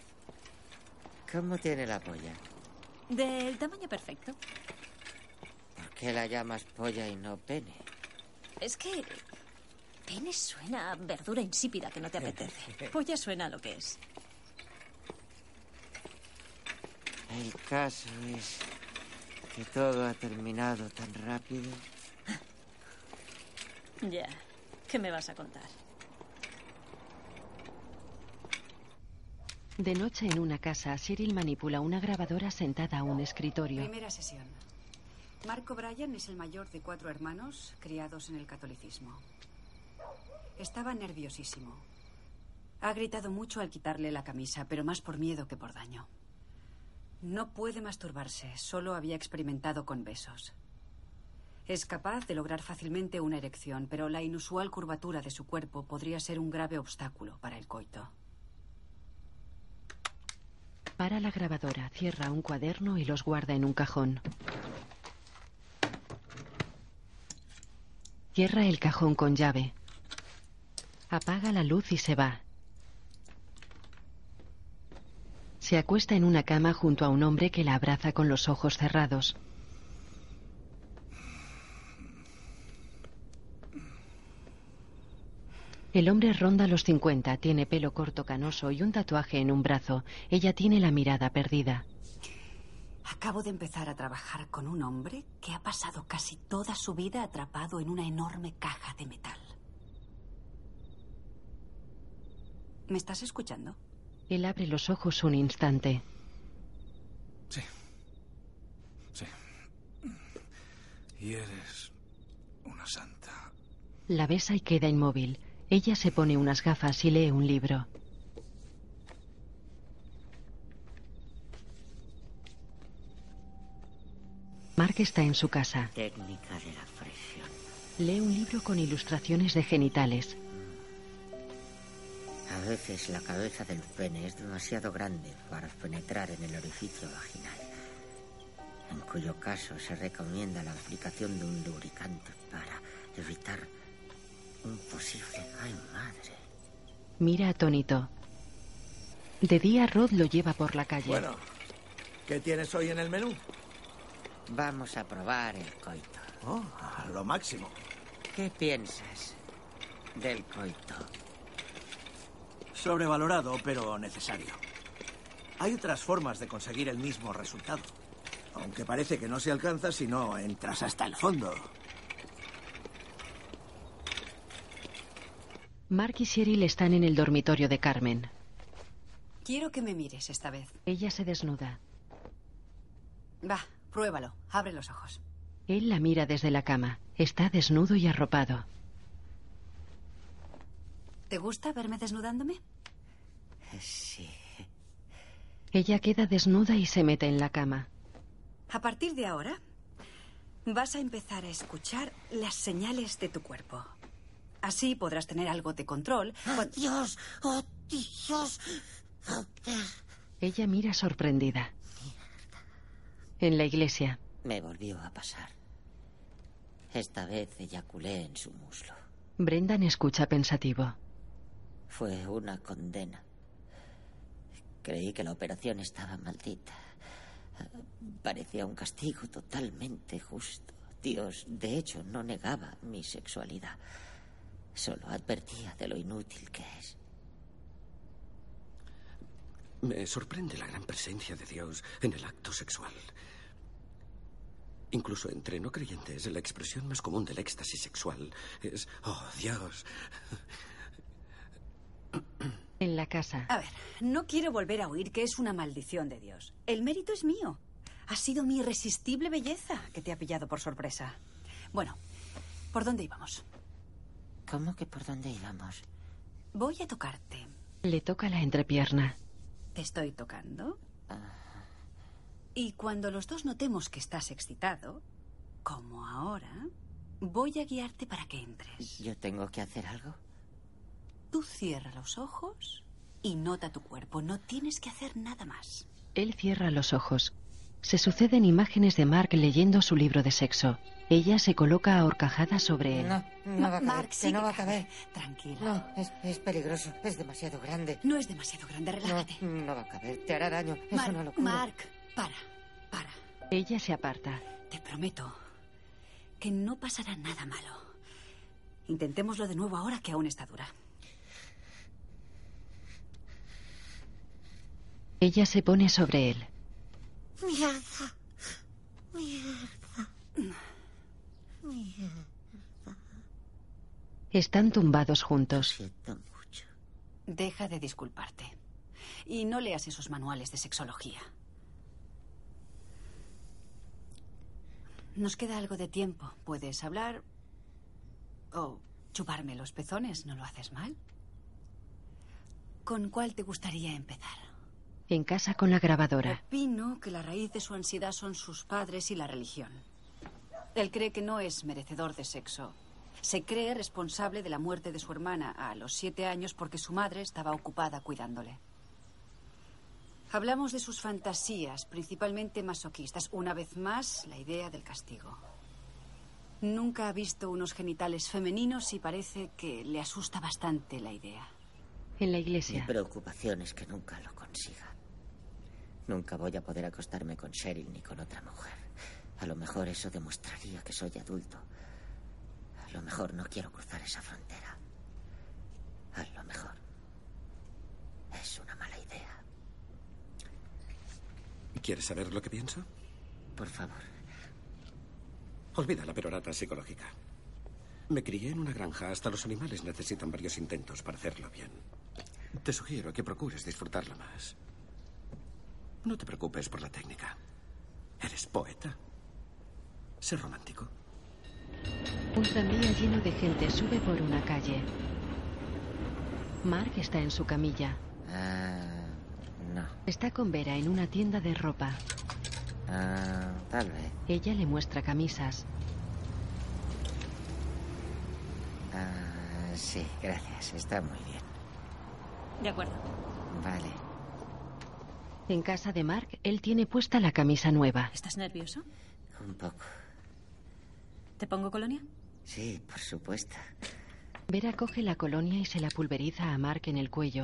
¿Cómo tiene la polla? Del tamaño perfecto. ¿Por qué la llamas polla y no pene? Es que... Pene suena a verdura insípida que no te apetece. Polla suena a lo que es. El caso es que todo ha terminado tan rápido. Ya. ¿Qué me vas a contar? De noche en una casa, Cheryl manipula una grabadora sentada a un escritorio. Primera sesión. Marco Bryan es el mayor de cuatro hermanos criados en el catolicismo. Estaba nerviosísimo. Ha gritado mucho al quitarle la camisa, pero más por miedo que por daño. No puede masturbarse, solo había experimentado con besos. Es capaz de lograr fácilmente una erección, pero la inusual curvatura de su cuerpo podría ser un grave obstáculo para el coito. Para la grabadora, cierra un cuaderno y los guarda en un cajón. Cierra el cajón con llave. Apaga la luz y se va. Se acuesta en una cama junto a un hombre que la abraza con los ojos cerrados. El hombre ronda los 50, tiene pelo corto canoso y un tatuaje en un brazo. Ella tiene la mirada perdida. Acabo de empezar a trabajar con un hombre que ha pasado casi toda su vida atrapado en una enorme caja de metal. ¿Me estás escuchando? Él abre los ojos un instante. Sí. Sí. Y eres una santa. La besa y queda inmóvil. Ella se pone unas gafas y lee un libro. Mark está en su casa. Técnica de la fricción. Lee un libro con ilustraciones de genitales. A veces la cabeza del pene es demasiado grande para penetrar en el orificio vaginal, en cuyo caso se recomienda la aplicación de un lubricante para evitar un posible... ¡Ay, madre! Mira atónito. De día Rod lo lleva por la calle. Bueno, ¿qué tienes hoy en el menú? Vamos a probar el coito. Oh, a lo máximo. ¿Qué piensas del coito? Sobrevalorado, pero necesario. Hay otras formas de conseguir el mismo resultado. Aunque parece que no se alcanza si no entras hasta el fondo. Mark y Cheryl están en el dormitorio de Carmen. Quiero que me mires esta vez. Ella se desnuda. Va, pruébalo. Abre los ojos. Él la mira desde la cama. Está desnudo y arropado. ¿Te gusta verme desnudándome? Sí. Ella queda desnuda y se mete en la cama. A partir de ahora, vas a empezar a escuchar las señales de tu cuerpo. Así podrás tener algo de control. ¡Oh, Dios! ¡Oh, Dios! Ella mira sorprendida. En la iglesia, Me volvió a pasar. Esta vez eyaculé en su muslo. Brendan escucha pensativo. Fue una condena. Creí que la operación estaba maldita. Parecía un castigo totalmente justo. Dios, de hecho, no negaba mi sexualidad. Solo advertía de lo inútil que es. Me sorprende la gran presencia de Dios en el acto sexual. Incluso entre no creyentes, la expresión más común del éxtasis sexual es, oh Dios. En la casa. A ver, no quiero volver a oír que es una maldición de Dios. El mérito es mío. Ha sido mi irresistible belleza que te ha pillado por sorpresa. Bueno, ¿por dónde íbamos? ¿Cómo que por dónde íbamos? Voy a tocarte. Le toca la entrepierna. ¿Te estoy tocando? Y cuando los dos notemos que estás excitado, como ahora, voy a guiarte para que entres. ¿Yo tengo que hacer algo? Tú cierra los ojos y nota tu cuerpo. No tienes que hacer nada más. Él cierra los ojos. Se suceden imágenes de Mark leyendo su libro de sexo. Ella se coloca ahorcajada sobre él. No, no va a caber. Mark, que sigue, no va a caber. Tranquila. No, es, es peligroso. Es demasiado grande. No es demasiado grande, relájate. No, no va a caber. Te hará daño. Es Mark, una locura. Mark, para, para. Ella se aparta. Te prometo que no pasará nada malo. Intentémoslo de nuevo ahora que aún está dura. Ella se pone sobre él. Mierda. Mierda. Mierda. Están tumbados juntos. Deja de disculparte. Y no leas esos manuales de sexología. Nos queda algo de tiempo. Puedes hablar o chuparme los pezones. ¿No lo haces mal? ¿Con cuál te gustaría empezar? En casa con la grabadora. Opino que la raíz de su ansiedad son sus padres y la religión. Él cree que no es merecedor de sexo. Se cree responsable de la muerte de su hermana a los siete años porque su madre estaba ocupada cuidándole. Hablamos de sus fantasías, principalmente masoquistas. Una vez más, la idea del castigo. Nunca ha visto unos genitales femeninos y parece que le asusta bastante la idea. En la Mi iglesia. preocupación es que nunca lo consiga. Nunca voy a poder acostarme con Cheryl ni con otra mujer. A lo mejor eso demostraría que soy adulto. A lo mejor no quiero cruzar esa frontera. A lo mejor es una mala idea. ¿Quieres saber lo que pienso? Por favor. Olvida la perorata psicológica. Me crié en una granja. Hasta los animales necesitan varios intentos para hacerlo bien. Te sugiero que procures disfrutarlo más. No te preocupes por la técnica. Eres poeta. Sé romántico. Un tranvía lleno de gente sube por una calle. Mark está en su camilla. Ah, no. Está con Vera en una tienda de ropa. Ah, tal vez. Ella le muestra camisas. Ah, sí, gracias. Está muy bien. De acuerdo. Vale. En casa de Mark, él tiene puesta la camisa nueva. ¿Estás nervioso? Un poco. ¿Te pongo colonia? Sí, por supuesto. Vera coge la colonia y se la pulveriza a Mark en el cuello.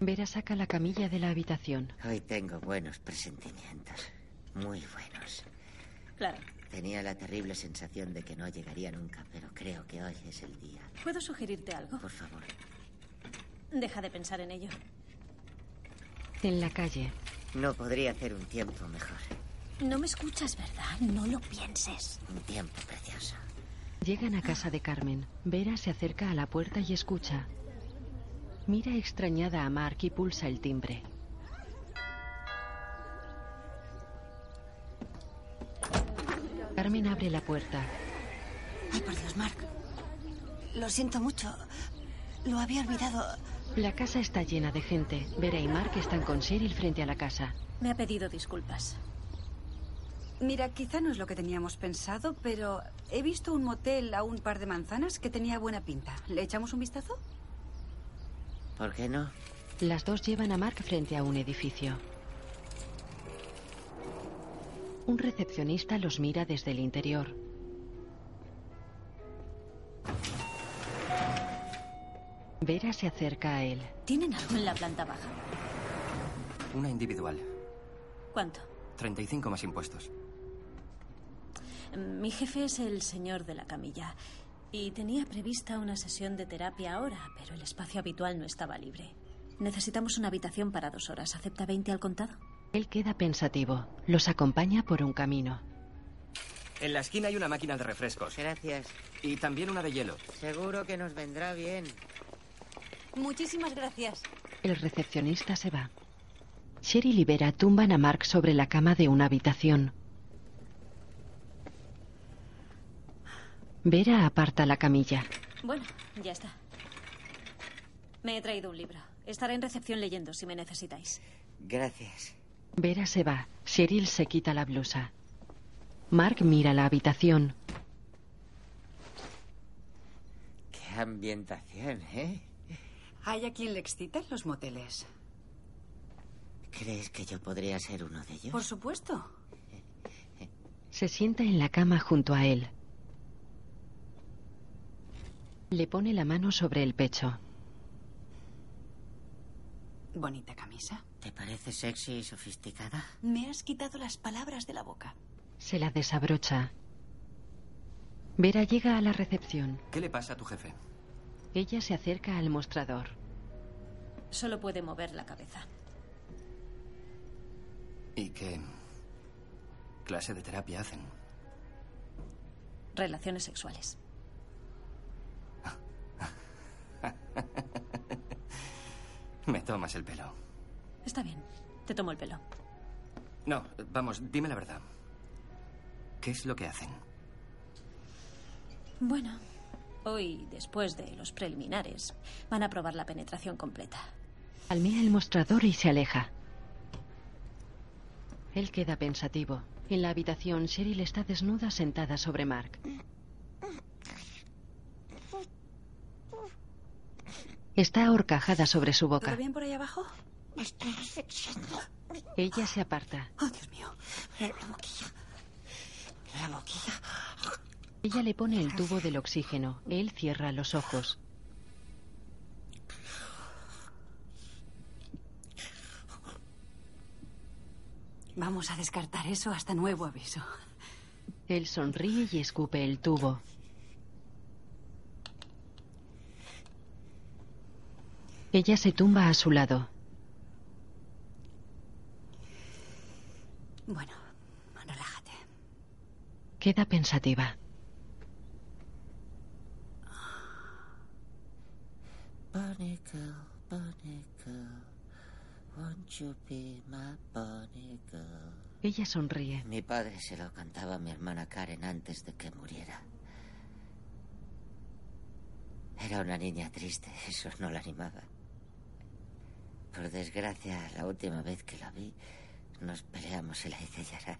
Vera saca la camilla de la habitación. Hoy tengo buenos presentimientos. Muy buenos. Claro. Tenía la terrible sensación de que no llegaría nunca, pero creo que hoy es el día. ¿Puedo sugerirte algo? Por favor. Deja de pensar en ello. En la calle, No podría hacer un tiempo mejor. No me escuchas, ¿verdad? No lo pienses. Un tiempo precioso. llegan a casa de Carmen. Vera se acerca a la puerta y escucha. Mira extrañada a Mark y pulsa el timbre. Carmen abre la puerta. Ay, por Dios, Mark. Lo siento mucho. Lo había olvidado. La casa está llena de gente. Vera y Mark están con Cheryl frente a la casa. Me ha pedido disculpas. Mira, quizá no es lo que teníamos pensado, pero he visto un motel a un par de manzanas que tenía buena pinta. ¿Le echamos un vistazo? ¿Por qué no? Las dos llevan a Mark frente a un edificio. Un recepcionista los mira desde el interior. Vera se acerca a él. ¿Tienen algo en la planta baja? Una individual. ¿Cuánto? 35 más impuestos. Mi jefe es el señor de la camilla y tenía prevista una sesión de terapia ahora, pero el espacio habitual no estaba libre. Necesitamos una habitación para dos horas. ¿Acepta 20 al contado? Él queda pensativo. Los acompaña por un camino. En la esquina hay una máquina de refrescos. Gracias. Y también una de hielo. Seguro que nos vendrá bien. Muchísimas gracias. El recepcionista se va. Cheryl y Vera tumban a Mark sobre la cama de una habitación. Vera aparta la camilla. Bueno, ya está. Me he traído un libro. Estaré en recepción leyendo si me necesitáis. Gracias. Vera se va. Cheryl se quita la blusa. Mark mira la habitación. Qué ambientación, ¿eh? ¿Hay a quien le excitan los moteles? ¿Crees que yo podría ser uno de ellos? Por supuesto. Se sienta en la cama junto a él. Le pone la mano sobre el pecho. Bonita camisa. ¿Te parece sexy y sofisticada? Me has quitado las palabras de la boca. Se la desabrocha. Vera llega a la recepción. ¿Qué le pasa a tu jefe? Ella se acerca al mostrador. Solo puede mover la cabeza. ¿Y qué clase de terapia hacen? Relaciones sexuales. Me tomas el pelo. Está bien. Te tomo el pelo. No, vamos, dime la verdad. ¿Qué es lo que hacen? Bueno, hoy, después de los preliminares, van a probar la penetración completa. Almea el mostrador y se aleja. Él queda pensativo. En la habitación, Cheryl está desnuda sentada sobre Mark. Está ahorcajada sobre su boca. ¿Todo bien por ahí abajo? Estoy asfixiando. Ella se aparta. Oh, Dios mío. La boquilla. La boquilla. Ella le pone el tubo del oxígeno. Él cierra los ojos. Vamos a descartar eso hasta nuevo aviso. Él sonríe y escupe el tubo. Ella se tumba a su lado. Bueno, relájate. Queda pensativa. Bunny girl, bunny girl, won't you be my bunny girl? Ella sonríe. Mi padre se lo cantaba a mi hermana Karen antes de que muriera. Era una niña triste, eso no la animaba. Por desgracia, la última vez que la vi, nos peleamos y la hice llorar.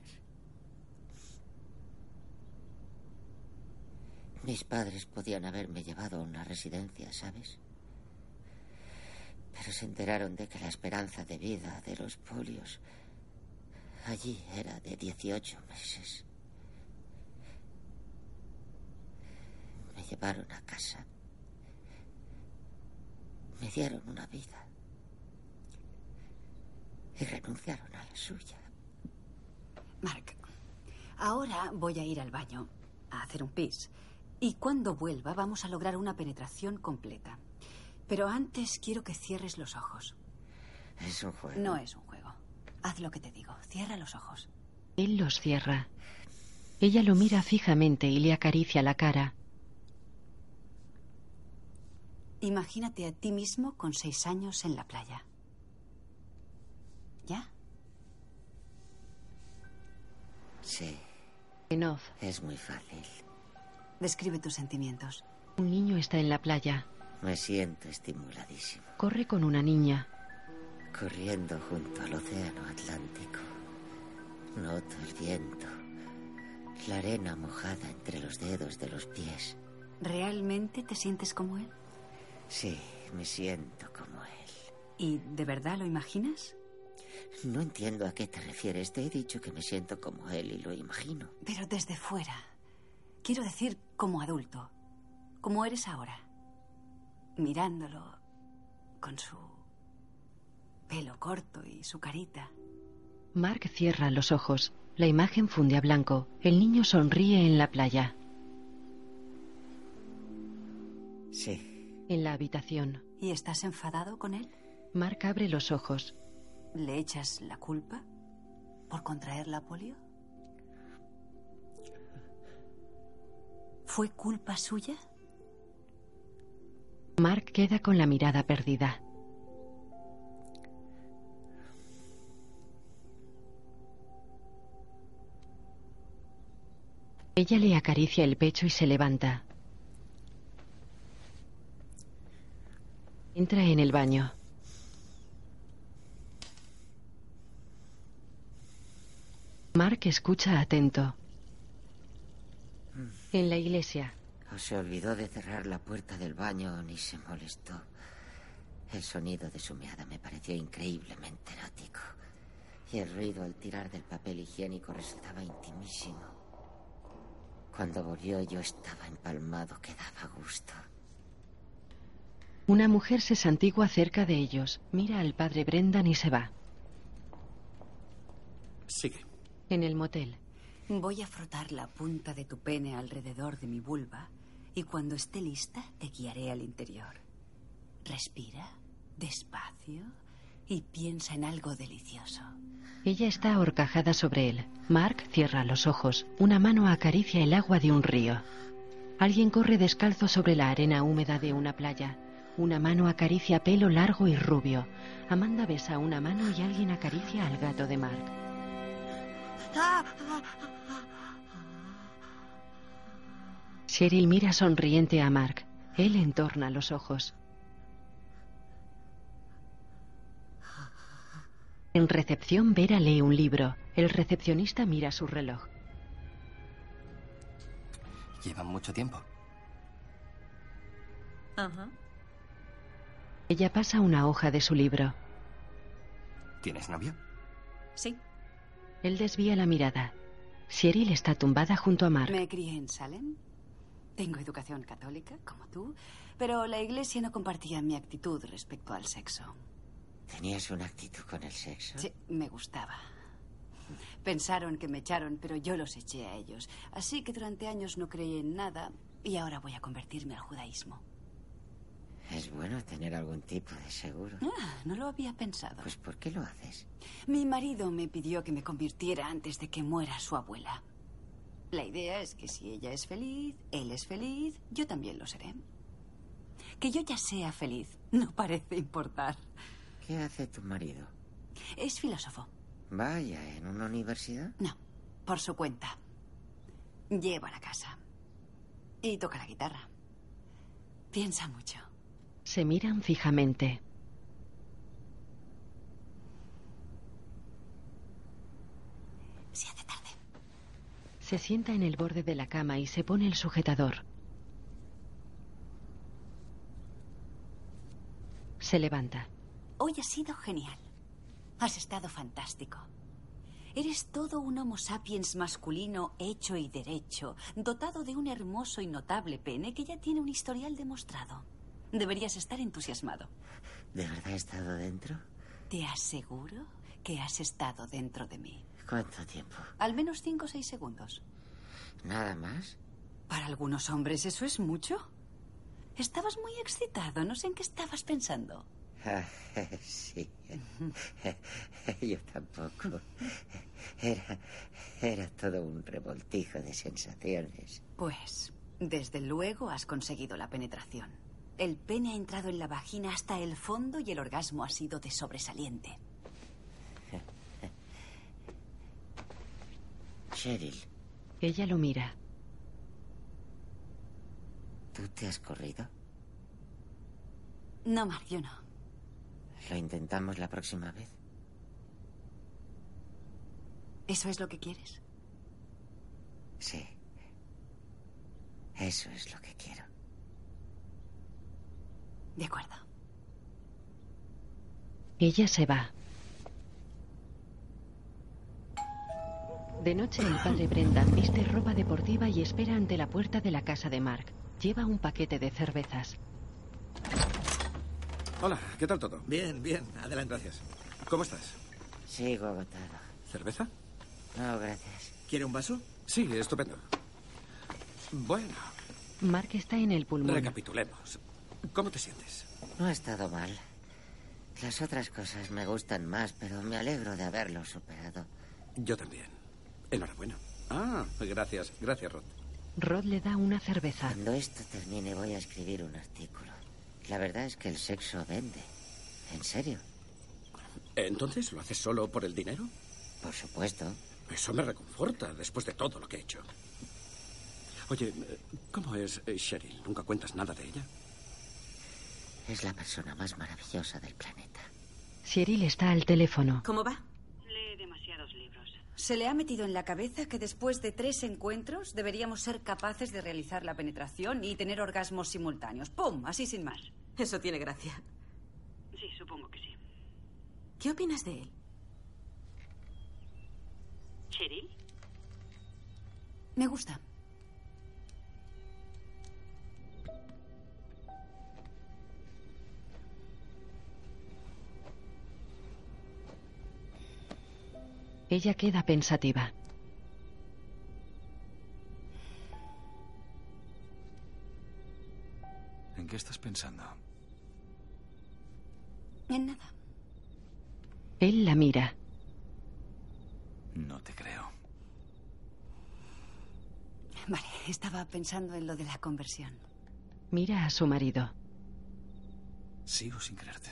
Mis padres podían haberme llevado a una residencia, ¿sabes? Pero se enteraron de que la esperanza de vida de los polios allí era de 18 meses. Me llevaron a casa. Me dieron una vida. Y renunciaron a la suya. Mark, ahora voy a ir al baño a hacer un pis. Y cuando vuelva vamos a lograr una penetración completa. Pero antes quiero que cierres los ojos. Es un juego. No es un juego. Haz lo que te digo. Cierra los ojos. Él los cierra. Ella lo mira fijamente y le acaricia la cara. Imagínate a ti mismo con seis años en la playa. ¿Ya? Sí. En off, Es muy fácil. Describe tus sentimientos. un niño está en la playa. Me siento estimuladísimo. Corre con una niña. Corriendo junto al océano Atlántico. Noto el viento. La arena mojada entre los dedos de los pies. ¿Realmente te sientes como él? Sí, me siento como él. ¿Y de verdad lo imaginas? No entiendo a qué te refieres. Te he dicho que me siento como él y lo imagino. Pero desde fuera. Quiero decir, como adulto. Como eres ahora. Mirándolo con su pelo corto y su carita. Mark cierra los ojos. La imagen funde a blanco. El niño sonríe en la playa. Sí. En la habitación. ¿Y estás enfadado con él? Mark abre los ojos. ¿Le echas la culpa por contraer la polio? ¿Fue culpa suya? Mark queda con la mirada perdida. Ella le acaricia el pecho y se levanta. Entra en el baño. Mark escucha atento. En la iglesia. O se olvidó de cerrar la puerta del baño ni se molestó. El sonido de su meada me pareció increíblemente erótico. Y el ruido al tirar del papel higiénico resultaba intimísimo. Cuando volvió yo estaba empalmado que daba gusto. Una mujer se santigua cerca de ellos. Mira al padre Brendan y se va. Sigue. En el motel. Voy a frotar la punta de tu pene alrededor de mi vulva y cuando esté lista te guiaré al interior. Respira, despacio y piensa en algo delicioso. Ella está ahorcajada sobre él. Mark cierra los ojos. Una mano acaricia el agua de un río. Alguien corre descalzo sobre la arena húmeda de una playa. Una mano acaricia pelo largo y rubio. Amanda besa una mano y alguien acaricia al gato de Mark. Cheryl mira sonriente a Mark. Él entorna los ojos. En recepción, Vera lee un libro. El recepcionista mira su reloj. Llevan mucho tiempo. Ajá. Ella pasa una hoja de su libro. ¿Tienes novio? Sí. Él desvía la mirada. Cheryl está tumbada junto a Mark. Me crié en Salem. Tengo educación católica, como tú, pero la iglesia no compartía mi actitud respecto al sexo. ¿Tenías una actitud con el sexo? Sí, me gustaba. Pensaron que me echaron, pero yo los eché a ellos. Así que durante años no creí en nada y ahora voy a convertirme al judaísmo. Es bueno tener algún tipo de seguro. Ah, no lo había pensado. Pues ¿por qué lo haces? Mi marido me pidió que me convirtiera antes de que muera su abuela. La idea es que si ella es feliz, él es feliz, yo también lo seré. Que yo ya sea feliz no parece importar. ¿Qué hace tu marido? Es filósofo. Vaya, ¿en una universidad? No, por su cuenta. Lleva la casa. Y toca la guitarra. Piensa mucho. Se miran fijamente. Se hace tarde. Se sienta en el borde de la cama y se pone el sujetador. Se levanta. Hoy ha sido genial. Has estado fantástico. Eres todo un Homo sapiens masculino hecho y derecho, dotado de un hermoso y notable pene que ya tiene un historial demostrado. Deberías estar entusiasmado. ¿De verdad he estado dentro? Te aseguro que has estado dentro de mí. ¿Cuánto tiempo? Al menos cinco o seis segundos. ¿Nada más? Para algunos hombres eso es mucho. Estabas muy excitado. No sé en qué estabas pensando. sí. Yo tampoco. Era, era todo un revoltijo de sensaciones. Pues, desde luego has conseguido la penetración. El pene ha entrado en la vagina hasta el fondo y el orgasmo ha sido de sobresaliente. Cheryl, Ella lo mira. ¿tú te has corrido? No, Mark, yo no. ¿Lo intentamos la próxima vez? ¿Eso es lo que quieres? Sí. Eso es lo que quiero. De acuerdo. Ella se va. De noche el padre Brendan viste ropa deportiva y espera ante la puerta de la casa de Mark. Lleva un paquete de cervezas. Hola, ¿qué tal todo? Bien, bien. Adelante. Gracias. ¿Cómo estás? Sigo agotado. ¿Cerveza? No, gracias. ¿Quiere un vaso? Sí, estupendo. Bueno, Mark está en el pulmón. recapitulemos. ¿Cómo te sientes? No ha estado mal. Las otras cosas me gustan más, pero me alegro de haberlo superado. Yo también. Enhorabuena. Ah, gracias. Gracias, Rod. Rod le da una cerveza. Cuando esto termine voy a escribir un artículo. La verdad es que el sexo vende. ¿En serio? ¿Entonces lo haces solo por el dinero? Por supuesto. Eso me reconforta después de todo lo que he hecho. Oye, ¿cómo es Cheryl? ¿Nunca cuentas nada de ella? Es la persona más maravillosa del planeta. Cheryl está al teléfono. ¿Cómo va? Se le ha metido en la cabeza que después de tres encuentros deberíamos ser capaces de realizar la penetración y tener orgasmos simultáneos. ¡Pum! Así sin más. Eso tiene gracia. Sí, supongo que sí. ¿Qué opinas de él? ¿Cheryl? Me gusta. Ella queda pensativa. ¿En qué estás pensando? En nada. Él la mira. No te creo. Vale, estaba pensando en lo de la conversión. Mira a su marido. Sigo sin creerte.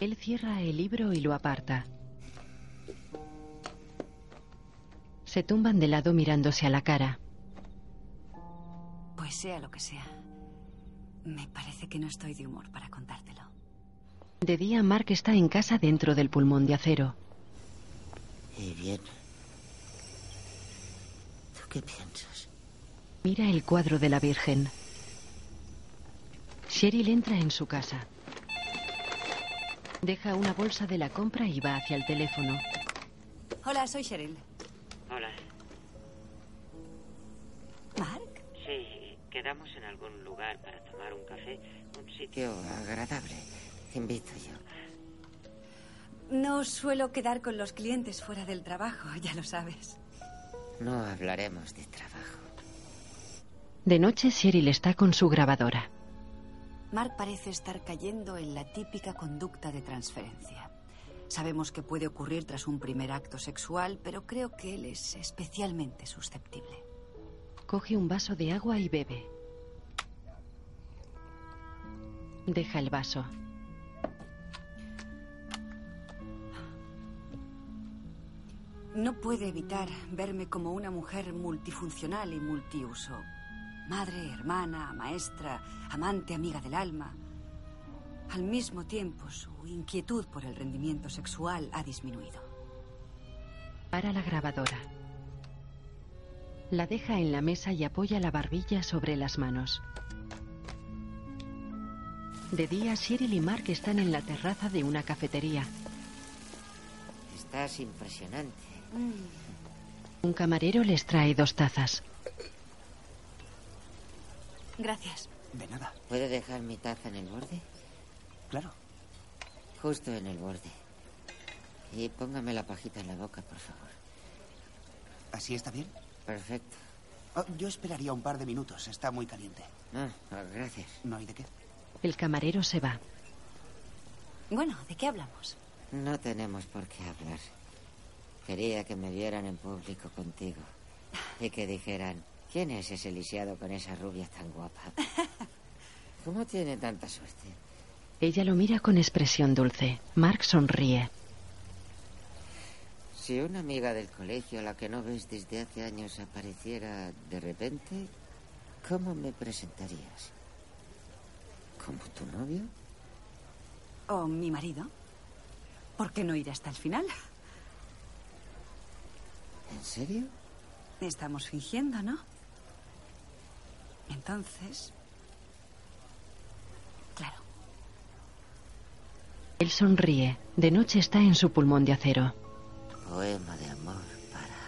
Él cierra el libro y lo aparta. Se tumban de lado mirándose a la cara. Pues sea lo que sea. Me parece que no estoy de humor para contártelo. De día, Mark está en casa dentro del pulmón de acero. Y bien. ¿Tú qué piensas? Mira el cuadro de la Virgen. Cheryl entra en su casa. Deja una bolsa de la compra y va hacia el teléfono. Hola, soy Cheryl. Quedamos en algún lugar para tomar un café. Un sitio agradable. Invito yo. No suelo quedar con los clientes fuera del trabajo, ya lo sabes. No hablaremos de trabajo. De noche, Cheryl está con su grabadora. Mark parece estar cayendo en la típica conducta de transferencia. Sabemos que puede ocurrir tras un primer acto sexual, pero creo que él es especialmente susceptible. Coge un vaso de agua y bebe. Deja el vaso. No puede evitar verme como una mujer multifuncional y multiuso. Madre, hermana, maestra, amante, amiga del alma. Al mismo tiempo, su inquietud por el rendimiento sexual ha disminuido. Para la grabadora. La deja en la mesa y apoya la barbilla sobre las manos. De día, Cheryl y Mark están en la terraza de una cafetería. Estás impresionante. Un camarero les trae dos tazas. Gracias. De nada. ¿Puede dejar mi taza en el borde? Claro. Justo en el borde. Y póngame la pajita en la boca, por favor. ¿Así está bien? Perfecto. Oh, yo esperaría un par de minutos. Está muy caliente. Ah, gracias. No hay de qué. El camarero se va. Bueno, ¿de qué hablamos? No tenemos por qué hablar. Quería que me vieran en público contigo. Y que dijeran, ¿quién es ese lisiado con esa rubia tan guapa? ¿Cómo tiene tanta suerte? Ella lo mira con expresión dulce. Mark sonríe. Si una amiga del colegio a la que no ves desde hace años apareciera de repente, ¿cómo me presentarías? ¿Como tu novio? ¿O mi marido? ¿Por qué no ir hasta el final? ¿En serio? Estamos fingiendo, ¿no? Entonces... Claro. Él sonríe. De noche está en su pulmón de acero. Poema de amor para...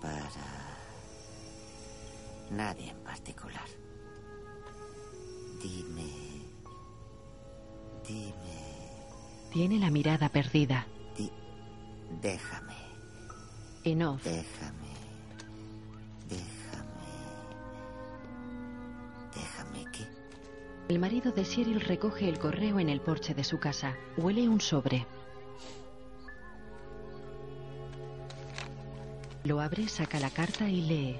para... nadie en particular. Dime... Dime... Tiene la mirada perdida. Déjame. En off. Déjame. Déjame. Déjame que... El marido de Cheryl recoge el correo en el porche de su casa. Huele un sobre. Lo abre, saca la carta y lee.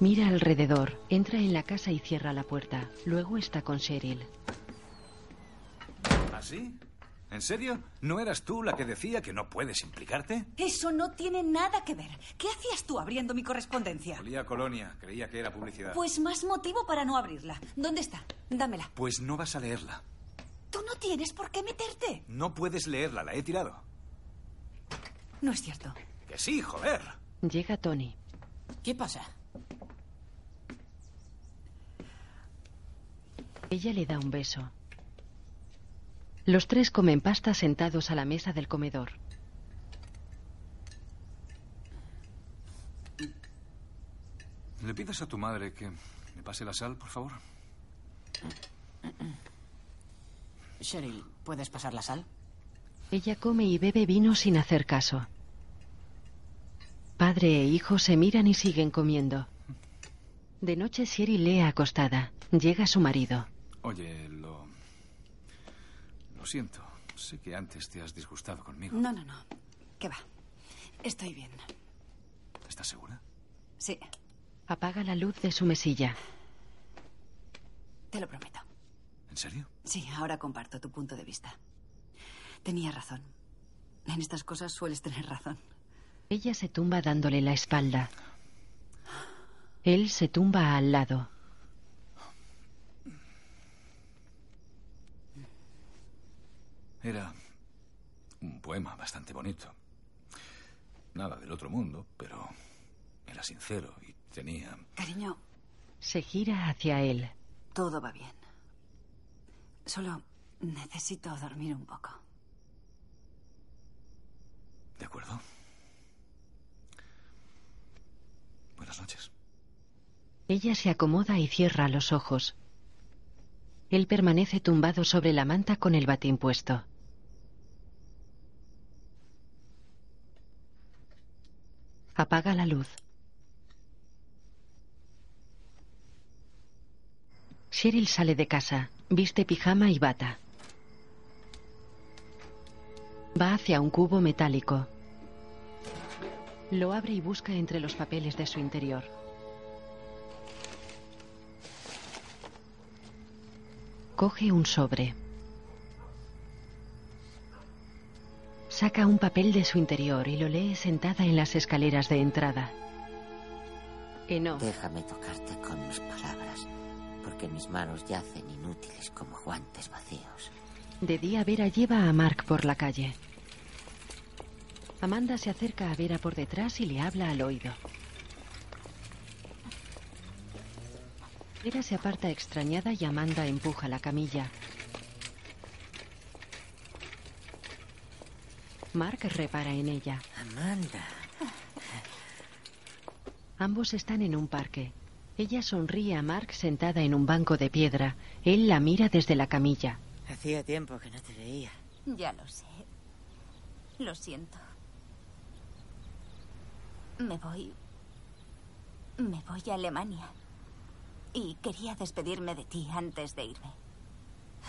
Mira alrededor, entra en la casa y cierra la puerta. Luego está con Cheryl. ¿Así? ¿Ah, ¿En serio? ¿No eras tú la que decía que no puedes implicarte? Eso no tiene nada que ver. ¿Qué hacías tú abriendo mi correspondencia? Olía a colonia. Creía que era publicidad. Pues más motivo para no abrirla. ¿Dónde está? Dámela. Pues no vas a leerla. Tú no tienes por qué meterte. No puedes leerla. La he tirado. No es cierto. Que sí, joder. Llega Tony. ¿Qué pasa? Ella le da un beso. Los tres comen pasta sentados a la mesa del comedor. ¿Le pides a tu madre que me pase la sal, por favor? Cheryl, ¿puedes pasar la sal? Ella come y bebe vino sin hacer caso. Padre e hijo se miran y siguen comiendo. De noche Sherry lee acostada. Llega su marido. Oye, lo... Lo siento. Sé que antes te has disgustado conmigo. No, no, no. ¿Qué va? Estoy bien. ¿Estás segura? Sí, Apaga la luz de su mesilla. te lo prometo. ¿En serio? Sí, ahora comparto tu punto de vista. Tenía razón. En estas cosas sueles tener razón. Ella se tumba dándole la espalda. Él se tumba al lado. Era un poema bastante bonito. Nada del otro mundo, pero era sincero y tenía... Cariño, Se gira hacia él. todo va bien. Solo necesito dormir un poco. De acuerdo. Buenas noches. Ella se acomoda y cierra los ojos. Él permanece tumbado sobre la manta con el batín puesto. Apaga la luz. Cheryl sale de casa, viste pijama y bata. Va hacia un cubo metálico. Lo abre y busca entre los papeles de su interior. Coge un sobre. Saca un papel de su interior y lo lee sentada en las escaleras de entrada. Eno. Déjame tocarte con mis palabras, porque mis manos yacen inútiles como guantes vacíos. De día Vera lleva a Mark por la calle. Amanda se acerca a Vera por detrás y le habla al oído. Vera se aparta extrañada y Amanda empuja la camilla. Mark repara en ella. Amanda. Ambos están en un parque. Ella sonríe a Mark sentada en un banco de piedra. Él la mira desde la camilla. Hacía tiempo que no te veía. Ya lo sé. Lo siento. Me voy. Me voy a Alemania. Y quería despedirme de ti antes de irme.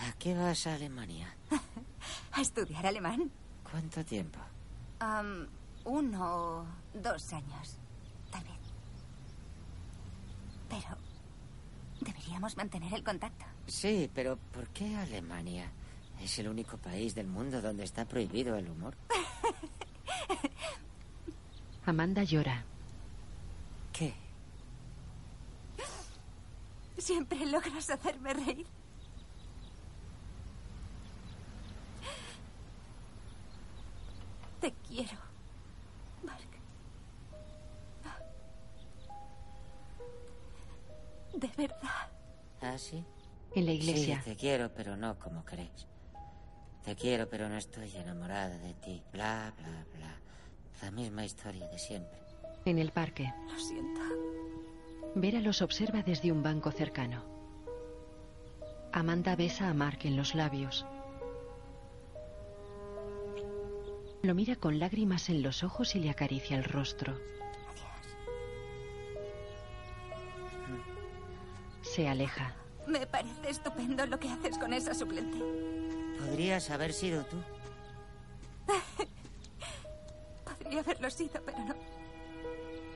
¿A qué vas a Alemania? ¿A estudiar alemán? ¿Cuánto tiempo? Um, uno o dos años, tal vez. Pero deberíamos mantener el contacto. Sí, pero ¿por qué Alemania? Es el único país del mundo donde está prohibido el humor. Amanda llora. ¿Qué? Siempre logras hacerme reír. Te quiero, Mark. De verdad. ¿Ah, sí? En la iglesia. Sí, te quiero, pero no como crees. Te quiero, pero no estoy enamorada de ti. Bla, bla, bla. La misma historia de siempre. En el parque. Lo siento. Vera los observa desde un banco cercano. Amanda besa a Mark en los labios. Lo mira con lágrimas en los ojos y le acaricia el rostro. Se aleja. Me parece estupendo lo que haces con esa suplente. Podrías haber sido tú. Podría haberlo sido, pero no.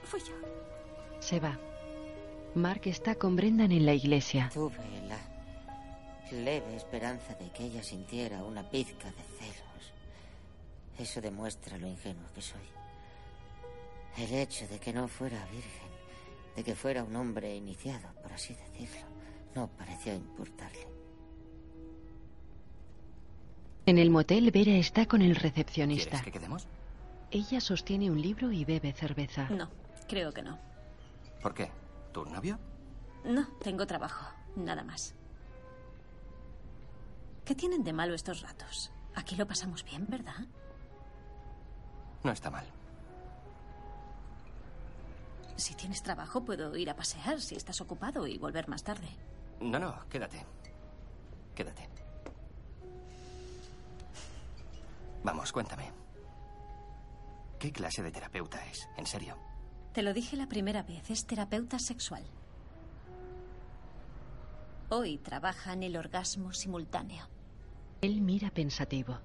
Fui yo. Se va. Mark está con Brendan en la iglesia. Tuve la leve esperanza de que ella sintiera una pizca de celos. Eso demuestra lo ingenuo que soy. El hecho de que no fuera virgen, de que fuera un hombre iniciado, por así decirlo, no pareció importarle. En el motel, Vera está con el recepcionista. ¿Quieres que quedemos? Ella sostiene un libro y bebe cerveza. No, creo que no. ¿Por qué? ¿Tu novio? No, tengo trabajo, nada más. ¿Qué tienen de malo estos ratos? Aquí lo pasamos bien, ¿verdad? No está mal. Si tienes trabajo, puedo ir a pasear si estás ocupado y volver más tarde. No, no, quédate. Quédate. Vamos, cuéntame. ¿Qué clase de terapeuta es? ¿En serio? Te lo dije la primera vez, es terapeuta sexual. Hoy trabaja en el orgasmo simultáneo. Él mira pensativo.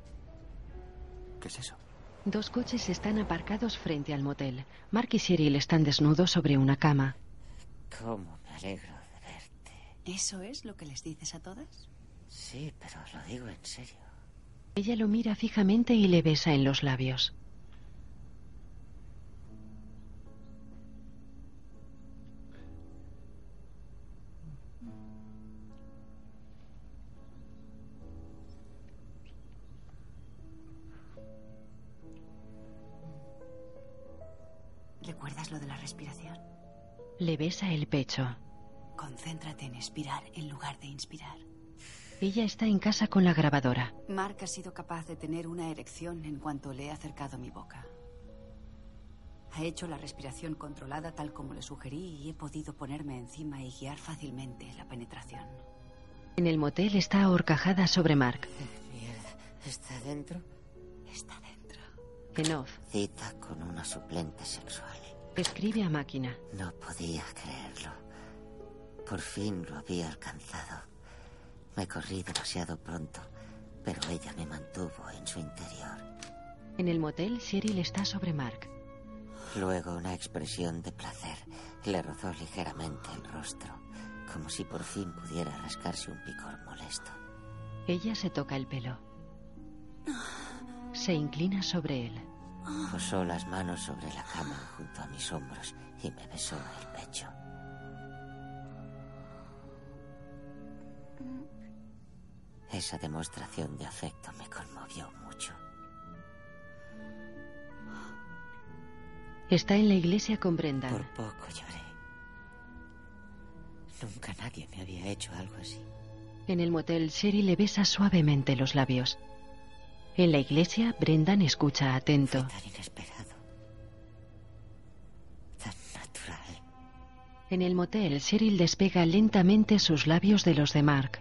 ¿Qué es eso? Dos coches están aparcados frente al motel. Mark y Cyril están desnudos sobre una cama. ¿Cómo me alegro de verte? ¿Eso es lo que les dices a todas? Sí, pero lo digo en serio. Ella lo mira fijamente y le besa en los labios. ¿Recuerdas lo de la respiración? Le besa el pecho. Concéntrate en expirar en lugar de inspirar. Ella está en casa con la grabadora. Mark ha sido capaz de tener una erección en cuanto le he acercado mi boca. Ha hecho la respiración controlada tal como le sugerí y he podido ponerme encima y guiar fácilmente la penetración. En el motel está ahorcajada sobre Mark. Mierda, ¿está dentro? Está dentro. En off, Cita con una suplente sexual. Escribe a máquina. No podía creerlo. Por fin lo había alcanzado. Me corrí demasiado pronto, pero ella me mantuvo en su interior. En el motel, Cyril está sobre Mark. Luego una expresión de placer le rozó ligeramente el rostro, como si por fin pudiera rascarse un picor molesto. Ella se toca el pelo. Se inclina sobre él. Posó las manos sobre la cama junto a mis hombros y me besó el pecho. Esa demostración de afecto me conmovió mucho. Está en la iglesia con Brendan. Por poco lloré. Nunca nadie me había hecho algo así. En el motel, Sherry le besa suavemente los labios. En la iglesia, Brendan escucha atento. Tan inesperado. Tan natural. En el motel, Cheryl despega lentamente sus labios de los de Mark.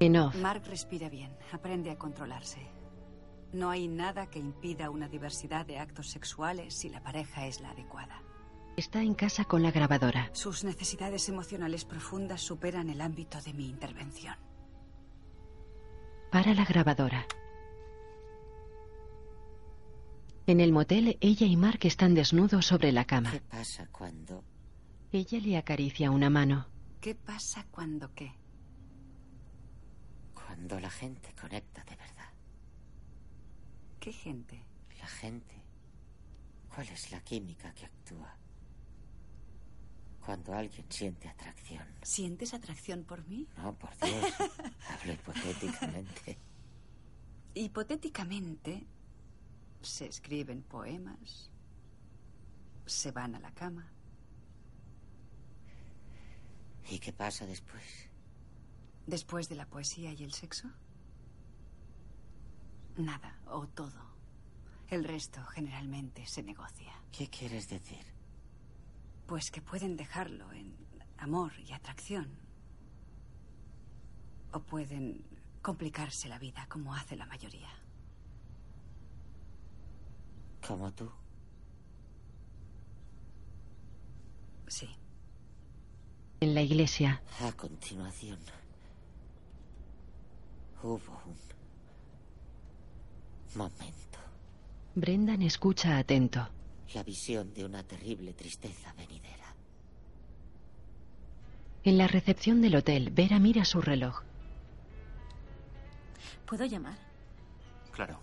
En off, Mark respira bien, aprende a controlarse. No hay nada que impida una diversidad de actos sexuales si la pareja es la adecuada. está en casa con la grabadora. Sus necesidades emocionales profundas superan el ámbito de mi intervención. Para la grabadora. En el motel, ella y Mark están desnudos sobre la cama. ¿Qué pasa cuando... Ella le acaricia una mano. ¿Qué pasa cuando qué? Cuando la gente conecta de verdad. ¿Qué gente? La gente. ¿Cuál es la química que actúa? Cuando alguien siente atracción. ¿Sientes atracción por mí? No, por Dios. Hablo hipotéticamente. Hipotéticamente, se escriben poemas, se van a la cama. ¿Y qué pasa después? Después de la poesía y el sexo? Nada, o todo. El resto generalmente se negocia. ¿Qué quieres decir? Pues que pueden dejarlo en amor y atracción. O pueden complicarse la vida como hace la mayoría. ¿Como tú? Sí. En la iglesia, A continuación, hubo un momento. Brendan escucha atento. La visión de una terrible tristeza venidera. En la recepción del hotel, Vera mira su reloj. ¿Puedo llamar? Claro.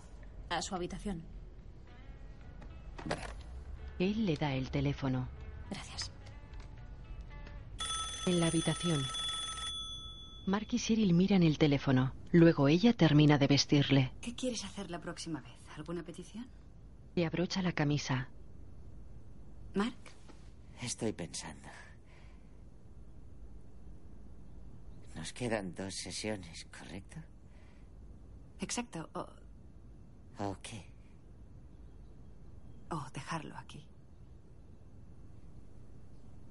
A su habitación. Él le da el teléfono. Gracias. En la habitación. Mark y Cyril miran el teléfono. Luego ella termina de vestirle. ¿Qué quieres hacer la próxima vez? ¿Alguna petición? Le abrocha la camisa. Mark, Estoy pensando. Nos quedan dos sesiones, ¿correcto? exacto. O, ¿O qué? o dejarlo aquí.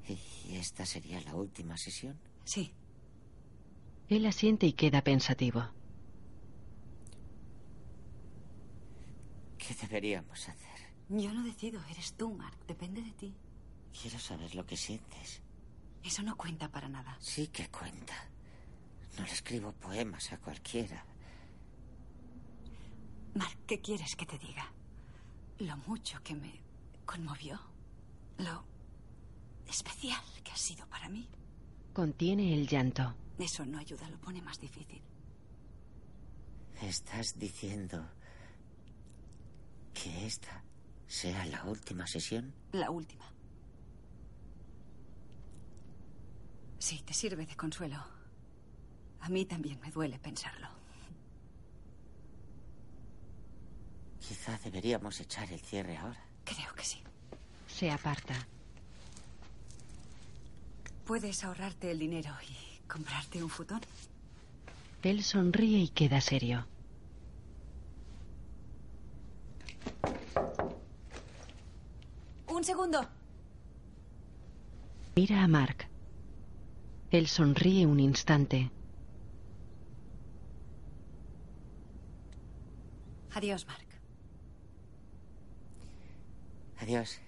¿Y esta sería la última sesión? Sí. Él asiente y queda pensativo. ¿Qué deberíamos hacer? Yo no decido, eres tú, Mark. Depende de ti. Quiero saber lo que sientes. Eso no cuenta para nada. Sí que cuenta. No le escribo poemas a cualquiera. Mark, ¿qué quieres que te diga? Lo mucho que me conmovió. Lo especial que ha sido para mí. Contiene el llanto. Eso no ayuda, lo pone más difícil. ¿Estás diciendo que esta sea la última sesión? La última. Sí, te sirve de consuelo. A mí también me duele pensarlo. Quizá deberíamos echar el cierre ahora. Creo que sí. Se aparta. Puedes ahorrarte el dinero y comprarte un futón. Él sonríe y queda serio. Un segundo. Mira a Mark. Él sonríe un instante. Adiós, Mark. Adiós.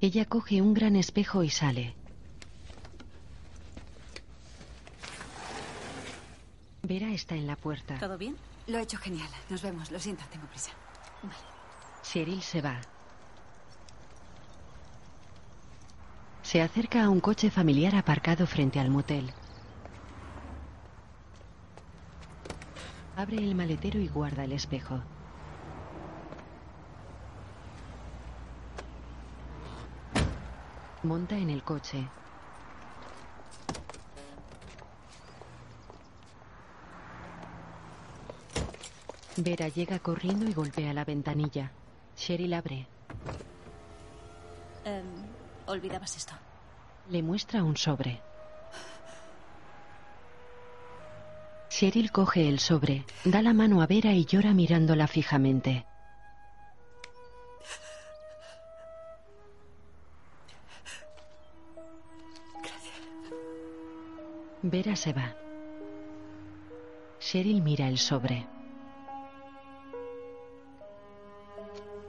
Ella coge un gran espejo y sale. Vera está en la puerta. ¿Todo bien? Lo he hecho genial. Nos vemos. Lo siento, tengo prisa. Cheryl se va. Se acerca a un coche familiar aparcado frente al motel. Abre el maletero y guarda el espejo. Monta en el coche. Vera llega corriendo y golpea la ventanilla. Cheryl abre. Em, olvidabas esto. Le muestra un sobre. Cheryl coge el sobre, da la mano a Vera y llora mirándola fijamente. Vera se va. Cheryl mira el sobre.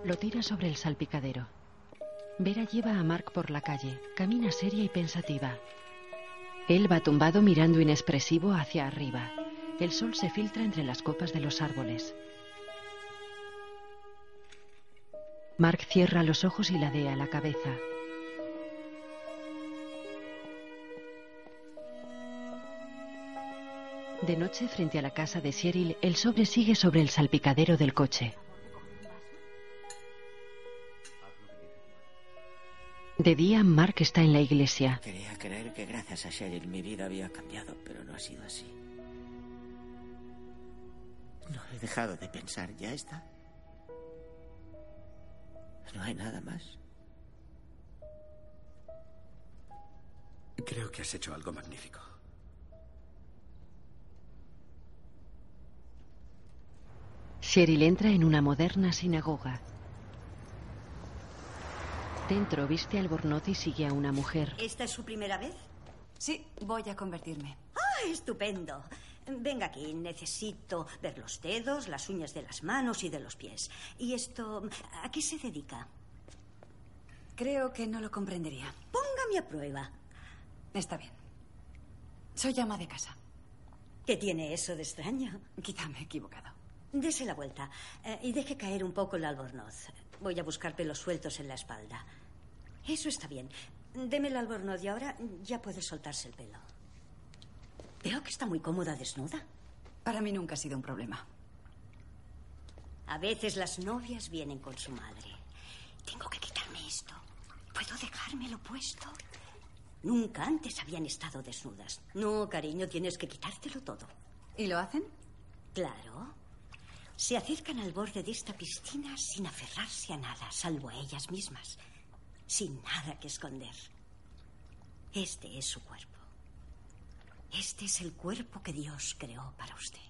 Lo tira sobre el salpicadero. Vera lleva a Mark por la calle. Camina seria y pensativa. Él va tumbado mirando inexpresivo hacia arriba. El sol se filtra entre las copas de los árboles. Mark cierra los ojos y ladea la cabeza. De noche, frente a la casa de Cheryl, el sobre sigue sobre el salpicadero del coche. De día, Mark está en la iglesia. Quería creer que gracias a Cheryl mi vida había cambiado, pero no ha sido así. No he dejado de pensar, ya está. No hay nada más. Creo que has hecho algo magnífico. Cheryl entra en una moderna sinagoga. Dentro viste albornoz y sigue a una mujer. ¿Esta es su primera vez? Sí, voy a convertirme. ¡Ah, estupendo! Venga aquí, necesito ver los dedos, las uñas de las manos y de los pies. ¿Y esto a qué se dedica? Creo que no lo comprendería. Póngame a prueba. Está bien. Soy ama de casa. ¿Qué tiene eso de extraño? Quizá me he equivocado. Dese la vuelta eh, y deje caer un poco el albornoz. Voy a buscar pelos sueltos en la espalda. Eso está bien. Deme el albornoz y ahora ya puede soltarse el pelo. Veo que está muy cómoda desnuda. Para mí nunca ha sido un problema. A veces las novias vienen con su madre. Tengo que quitarme esto. ¿Puedo dejármelo puesto? Nunca antes habían estado desnudas. No, cariño, tienes que quitártelo todo. ¿Y lo hacen? Claro. Se acercan al borde de esta piscina sin aferrarse a nada, salvo a ellas mismas. Sin nada que esconder. Este es su cuerpo. Este es el cuerpo que Dios creó para usted.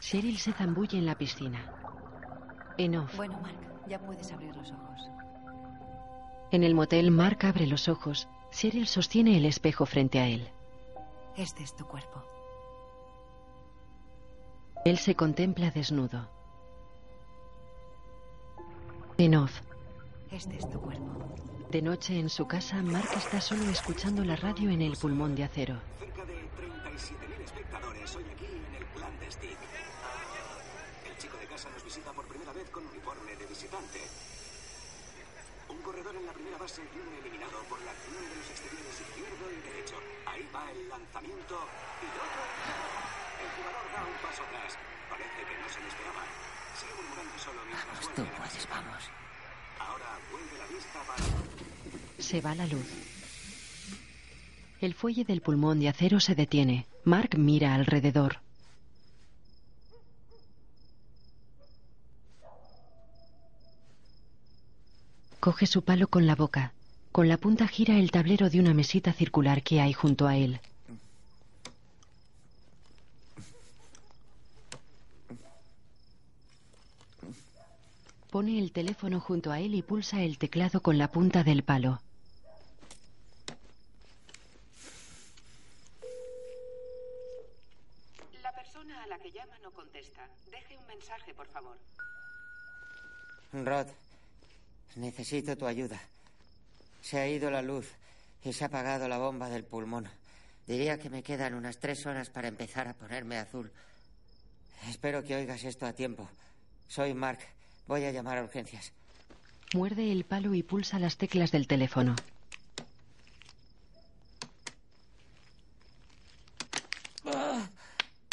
Cheryl se zambulle en la piscina. En off. Bueno, Mark, ya puedes abrir los ojos. En el motel, Mark abre los ojos. Cheryl sostiene el espejo frente a él. Este es tu cuerpo. Él se contempla desnudo. En off. Este es tu cuerpo. De noche en su casa, Mark está solo escuchando la radio en el pulmón de acero. Cerca de 37.000 espectadores hoy aquí en el plan de Stick. El chico de casa nos visita por primera vez con uniforme de visitante. Un corredor en la primera base y un eliminado por la acción de los exteriores izquierdo y derecho. Ahí va el lanzamiento y otro. El jugador da un paso atrás. Parece que no se lo esperaba. Sigue murmurando solo mientras Vamos, tú puedes, vamos. Ahora vuelve la vista para... Se va la luz. El fuelle del pulmón de acero se detiene. Mark mira alrededor. Coge su palo con la boca. Con la punta gira el tablero de una mesita circular que hay junto a él. Pone el teléfono junto a él y pulsa el teclado con la punta del palo. La persona a la que llama no contesta. Deje un mensaje, por favor. Rod, necesito tu ayuda. Se ha ido la luz y se ha apagado la bomba del pulmón. Diría que me quedan unas tres horas para empezar a ponerme azul. Espero que oigas esto a tiempo. Soy Mark. Voy a llamar a urgencias. Muerde el palo y pulsa las teclas del teléfono.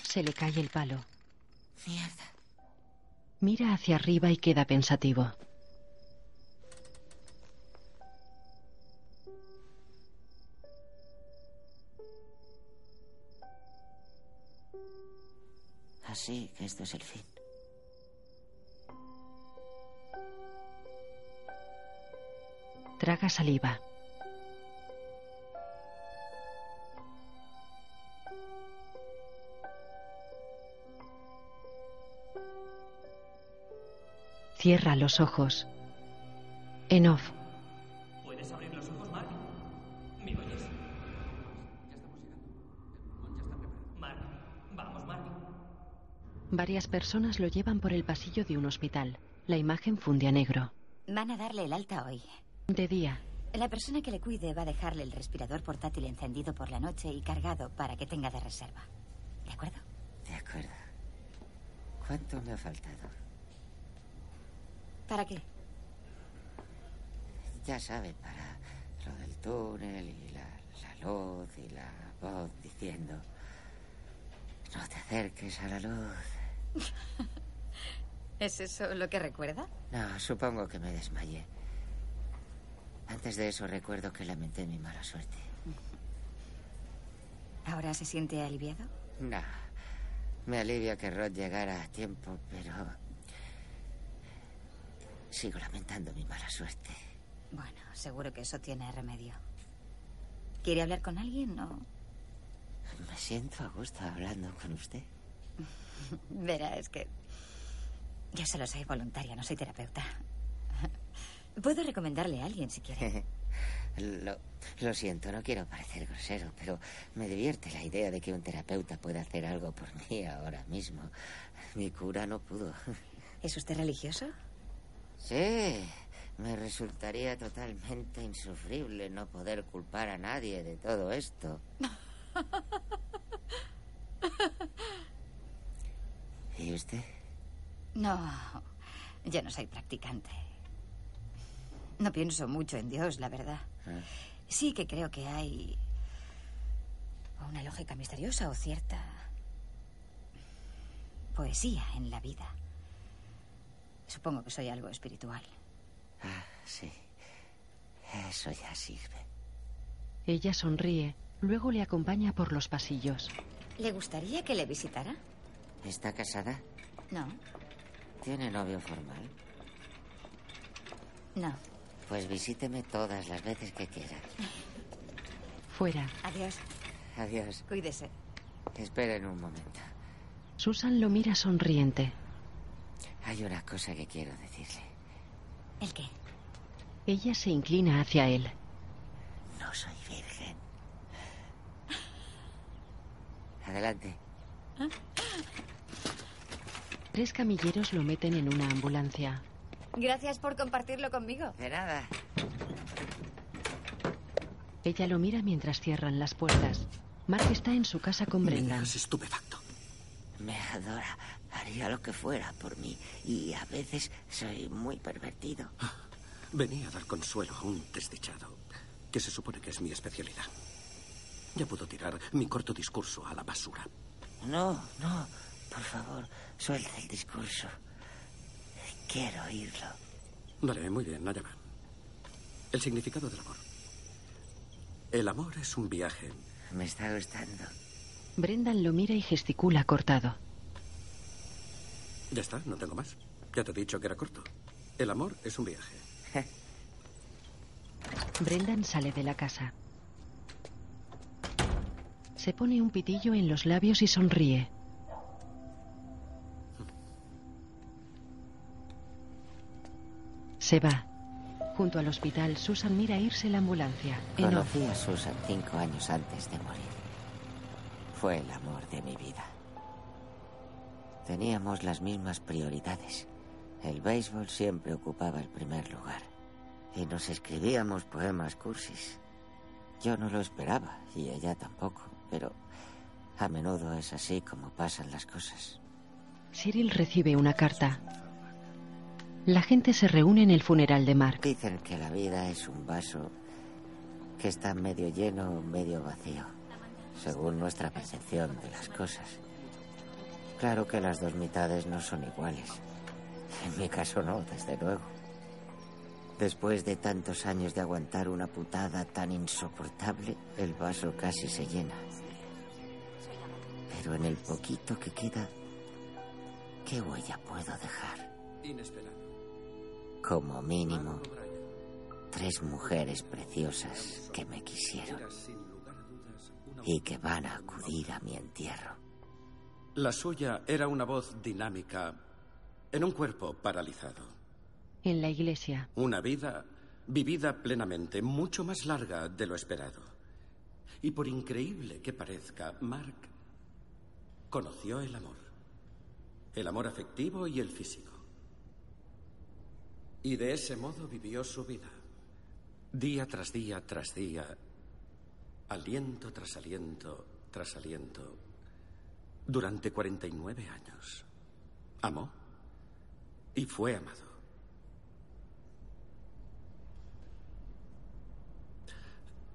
Se le cae el palo. Mierda. Mira hacia arriba y queda pensativo. Así que esto es el fin. Traga saliva. Cierra los ojos. En off. ¿Puedes abrir los ojos, Mark? ¿Me oyes? Ya estamos llegando. Mark, vamos, Mark. Varias personas lo llevan por el pasillo de un hospital. La imagen funde a negro. Van a darle el alta hoy. De día. La persona que le cuide va a dejarle el respirador portátil encendido por la noche y cargado para que tenga de reserva. ¿De acuerdo? De acuerdo. ¿Cuánto me ha faltado? ¿Para qué? Ya sabe, para lo del túnel y la, la luz y la voz diciendo... No te acerques a la luz. ¿Es eso lo que recuerda? No, supongo que me desmayé. Antes de eso recuerdo que lamenté mi mala suerte. ¿Ahora se siente aliviado? No. Me alivia que Rod llegara a tiempo, pero... Sigo lamentando mi mala suerte. Bueno, seguro que eso tiene remedio. ¿Quiere hablar con alguien o...? Me siento a gusto hablando con usted. Verá, es que... Yo solo soy voluntaria, no soy terapeuta. Puedo recomendarle a alguien si quiere. Lo, lo siento, no quiero parecer grosero, pero me divierte la idea de que un terapeuta pueda hacer algo por mí ahora mismo. Mi cura no pudo. ¿Es usted religioso? Sí, me resultaría totalmente insufrible no poder culpar a nadie de todo esto. ¿Y usted? No, yo no soy practicante. No pienso mucho en Dios, la verdad. Ah. Sí que creo que hay una lógica misteriosa o cierta poesía en la vida. Supongo que soy algo espiritual. Ah, sí. Eso ya sirve. Ella sonríe, luego le acompaña por los pasillos. ¿Le gustaría que le visitara? ¿Está casada? No, ¿Tiene novio formal? no. Pues visíteme todas las veces que quiera. Fuera. Adiós. Adiós. Cuídese. Esperen un momento. Susan lo mira sonriente. Hay una cosa que quiero decirle. ¿El qué? Ella se inclina hacia él. No soy virgen. Adelante. Tres camilleros lo meten en una ambulancia. Gracias por compartirlo conmigo. De nada. Ella lo mira mientras cierran las puertas. Mark está en su casa con Brenda. estupefacto. Me adora. Haría lo que fuera por mí. Y a veces soy muy pervertido. Venía a dar consuelo a un desdichado, que se supone que es mi especialidad. Ya puedo tirar mi corto discurso a la basura. No, no. Por favor, suelta el discurso. Quiero oírlo. Vale, muy bien, Nayama. El significado del amor. El amor es un viaje. Me está gustando. Brendan lo mira y gesticula cortado. Ya está, no tengo más. Ya te he dicho que era corto. El amor es un viaje. Brendan sale de la casa. Se pone un pitillo en los labios y sonríe. Se va. Junto al hospital, Susan mira irse la ambulancia. Conocí a Susan cinco años antes de morir. Fue el amor de mi vida. Teníamos las mismas prioridades. El béisbol siempre ocupaba el primer lugar. Y nos escribíamos poemas cursis. Yo no lo esperaba, y ella tampoco, pero a menudo es así como pasan las cosas. Cyril recibe una carta. La gente se reúne en el funeral de Mark. Dicen que la vida es un vaso que está medio lleno o medio vacío, según nuestra percepción de las cosas. Claro que las dos mitades no son iguales. En mi caso no, desde luego. Después de tantos años de aguantar una putada tan insoportable, el vaso casi se llena. Pero en el poquito que queda, ¿qué huella puedo dejar? Inesperado. Como mínimo, tres mujeres preciosas que me quisieron y que van a acudir a mi entierro. La suya era una voz dinámica en un cuerpo paralizado. En la iglesia, Una vida vivida plenamente, mucho más larga de lo esperado. Y por increíble que parezca, Mark conoció el amor. El amor afectivo y el físico. Y de ese modo vivió su vida. Día tras día tras día. Aliento tras aliento tras aliento. Durante 49 años. Amó y fue amado.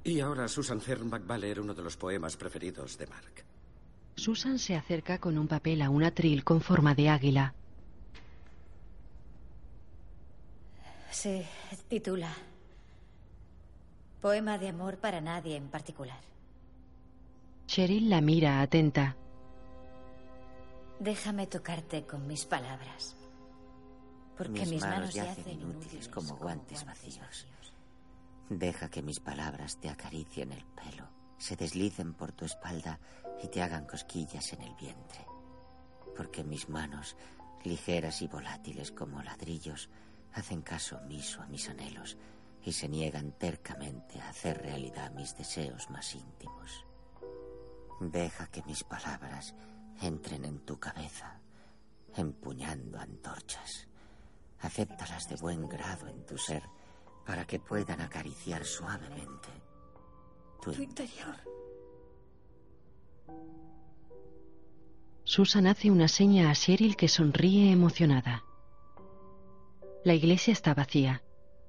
Y ahora Susan Fernbach va a leer uno de los poemas preferidos de Mark. Susan se acerca con un papel a un atril con forma de águila. Se titula Poema de amor para nadie en particular. Cheryl la mira atenta. Déjame tocarte con mis palabras. Porque mis, manos yacen inútiles como guantes vacíos. Deja que mis palabras te acaricien el pelo, se deslicen por tu espalda y te hagan cosquillas en el vientre. Porque mis manos, ligeras y volátiles como ladrillos, hacen caso omiso a mis anhelos y se niegan tercamente a hacer realidad mis deseos más íntimos. Deja que mis palabras entren en tu cabeza, empuñando antorchas. Acéptalas de buen grado en tu ser para que puedan acariciar suavemente tu, interior. Susan hace una seña a Cheryl que sonríe emocionada. La iglesia está vacía.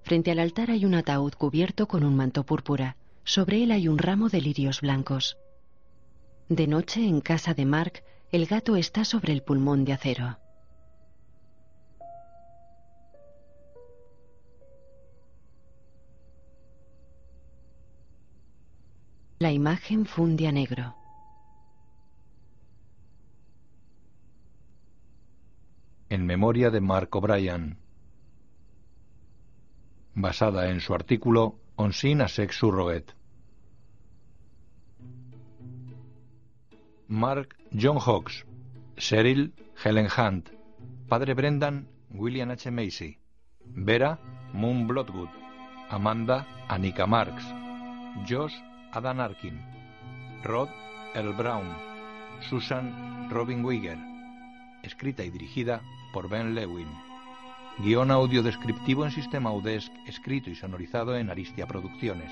Frente al altar hay un ataúd cubierto con un manto púrpura. Sobre él hay un ramo de lirios blancos. De noche, en casa de Mark, el gato está sobre el pulmón de acero. La imagen funde a negro. En memoria de Mark O'Brien. Basada en su artículo On Sin a Sex Surrogate. Mark John Hawks. Cheryl Helen Hunt. Padre Brendan William H. Macy. Vera Moon Bloodwood. Amanda Anika Marks. Josh Adam Arkin. Rod L. Brown. Susan Robin Wigger. Escrita y dirigida por Ben Lewin. Guión audio descriptivo en sistema UDESC, escrito y sonorizado en Aristia Producciones.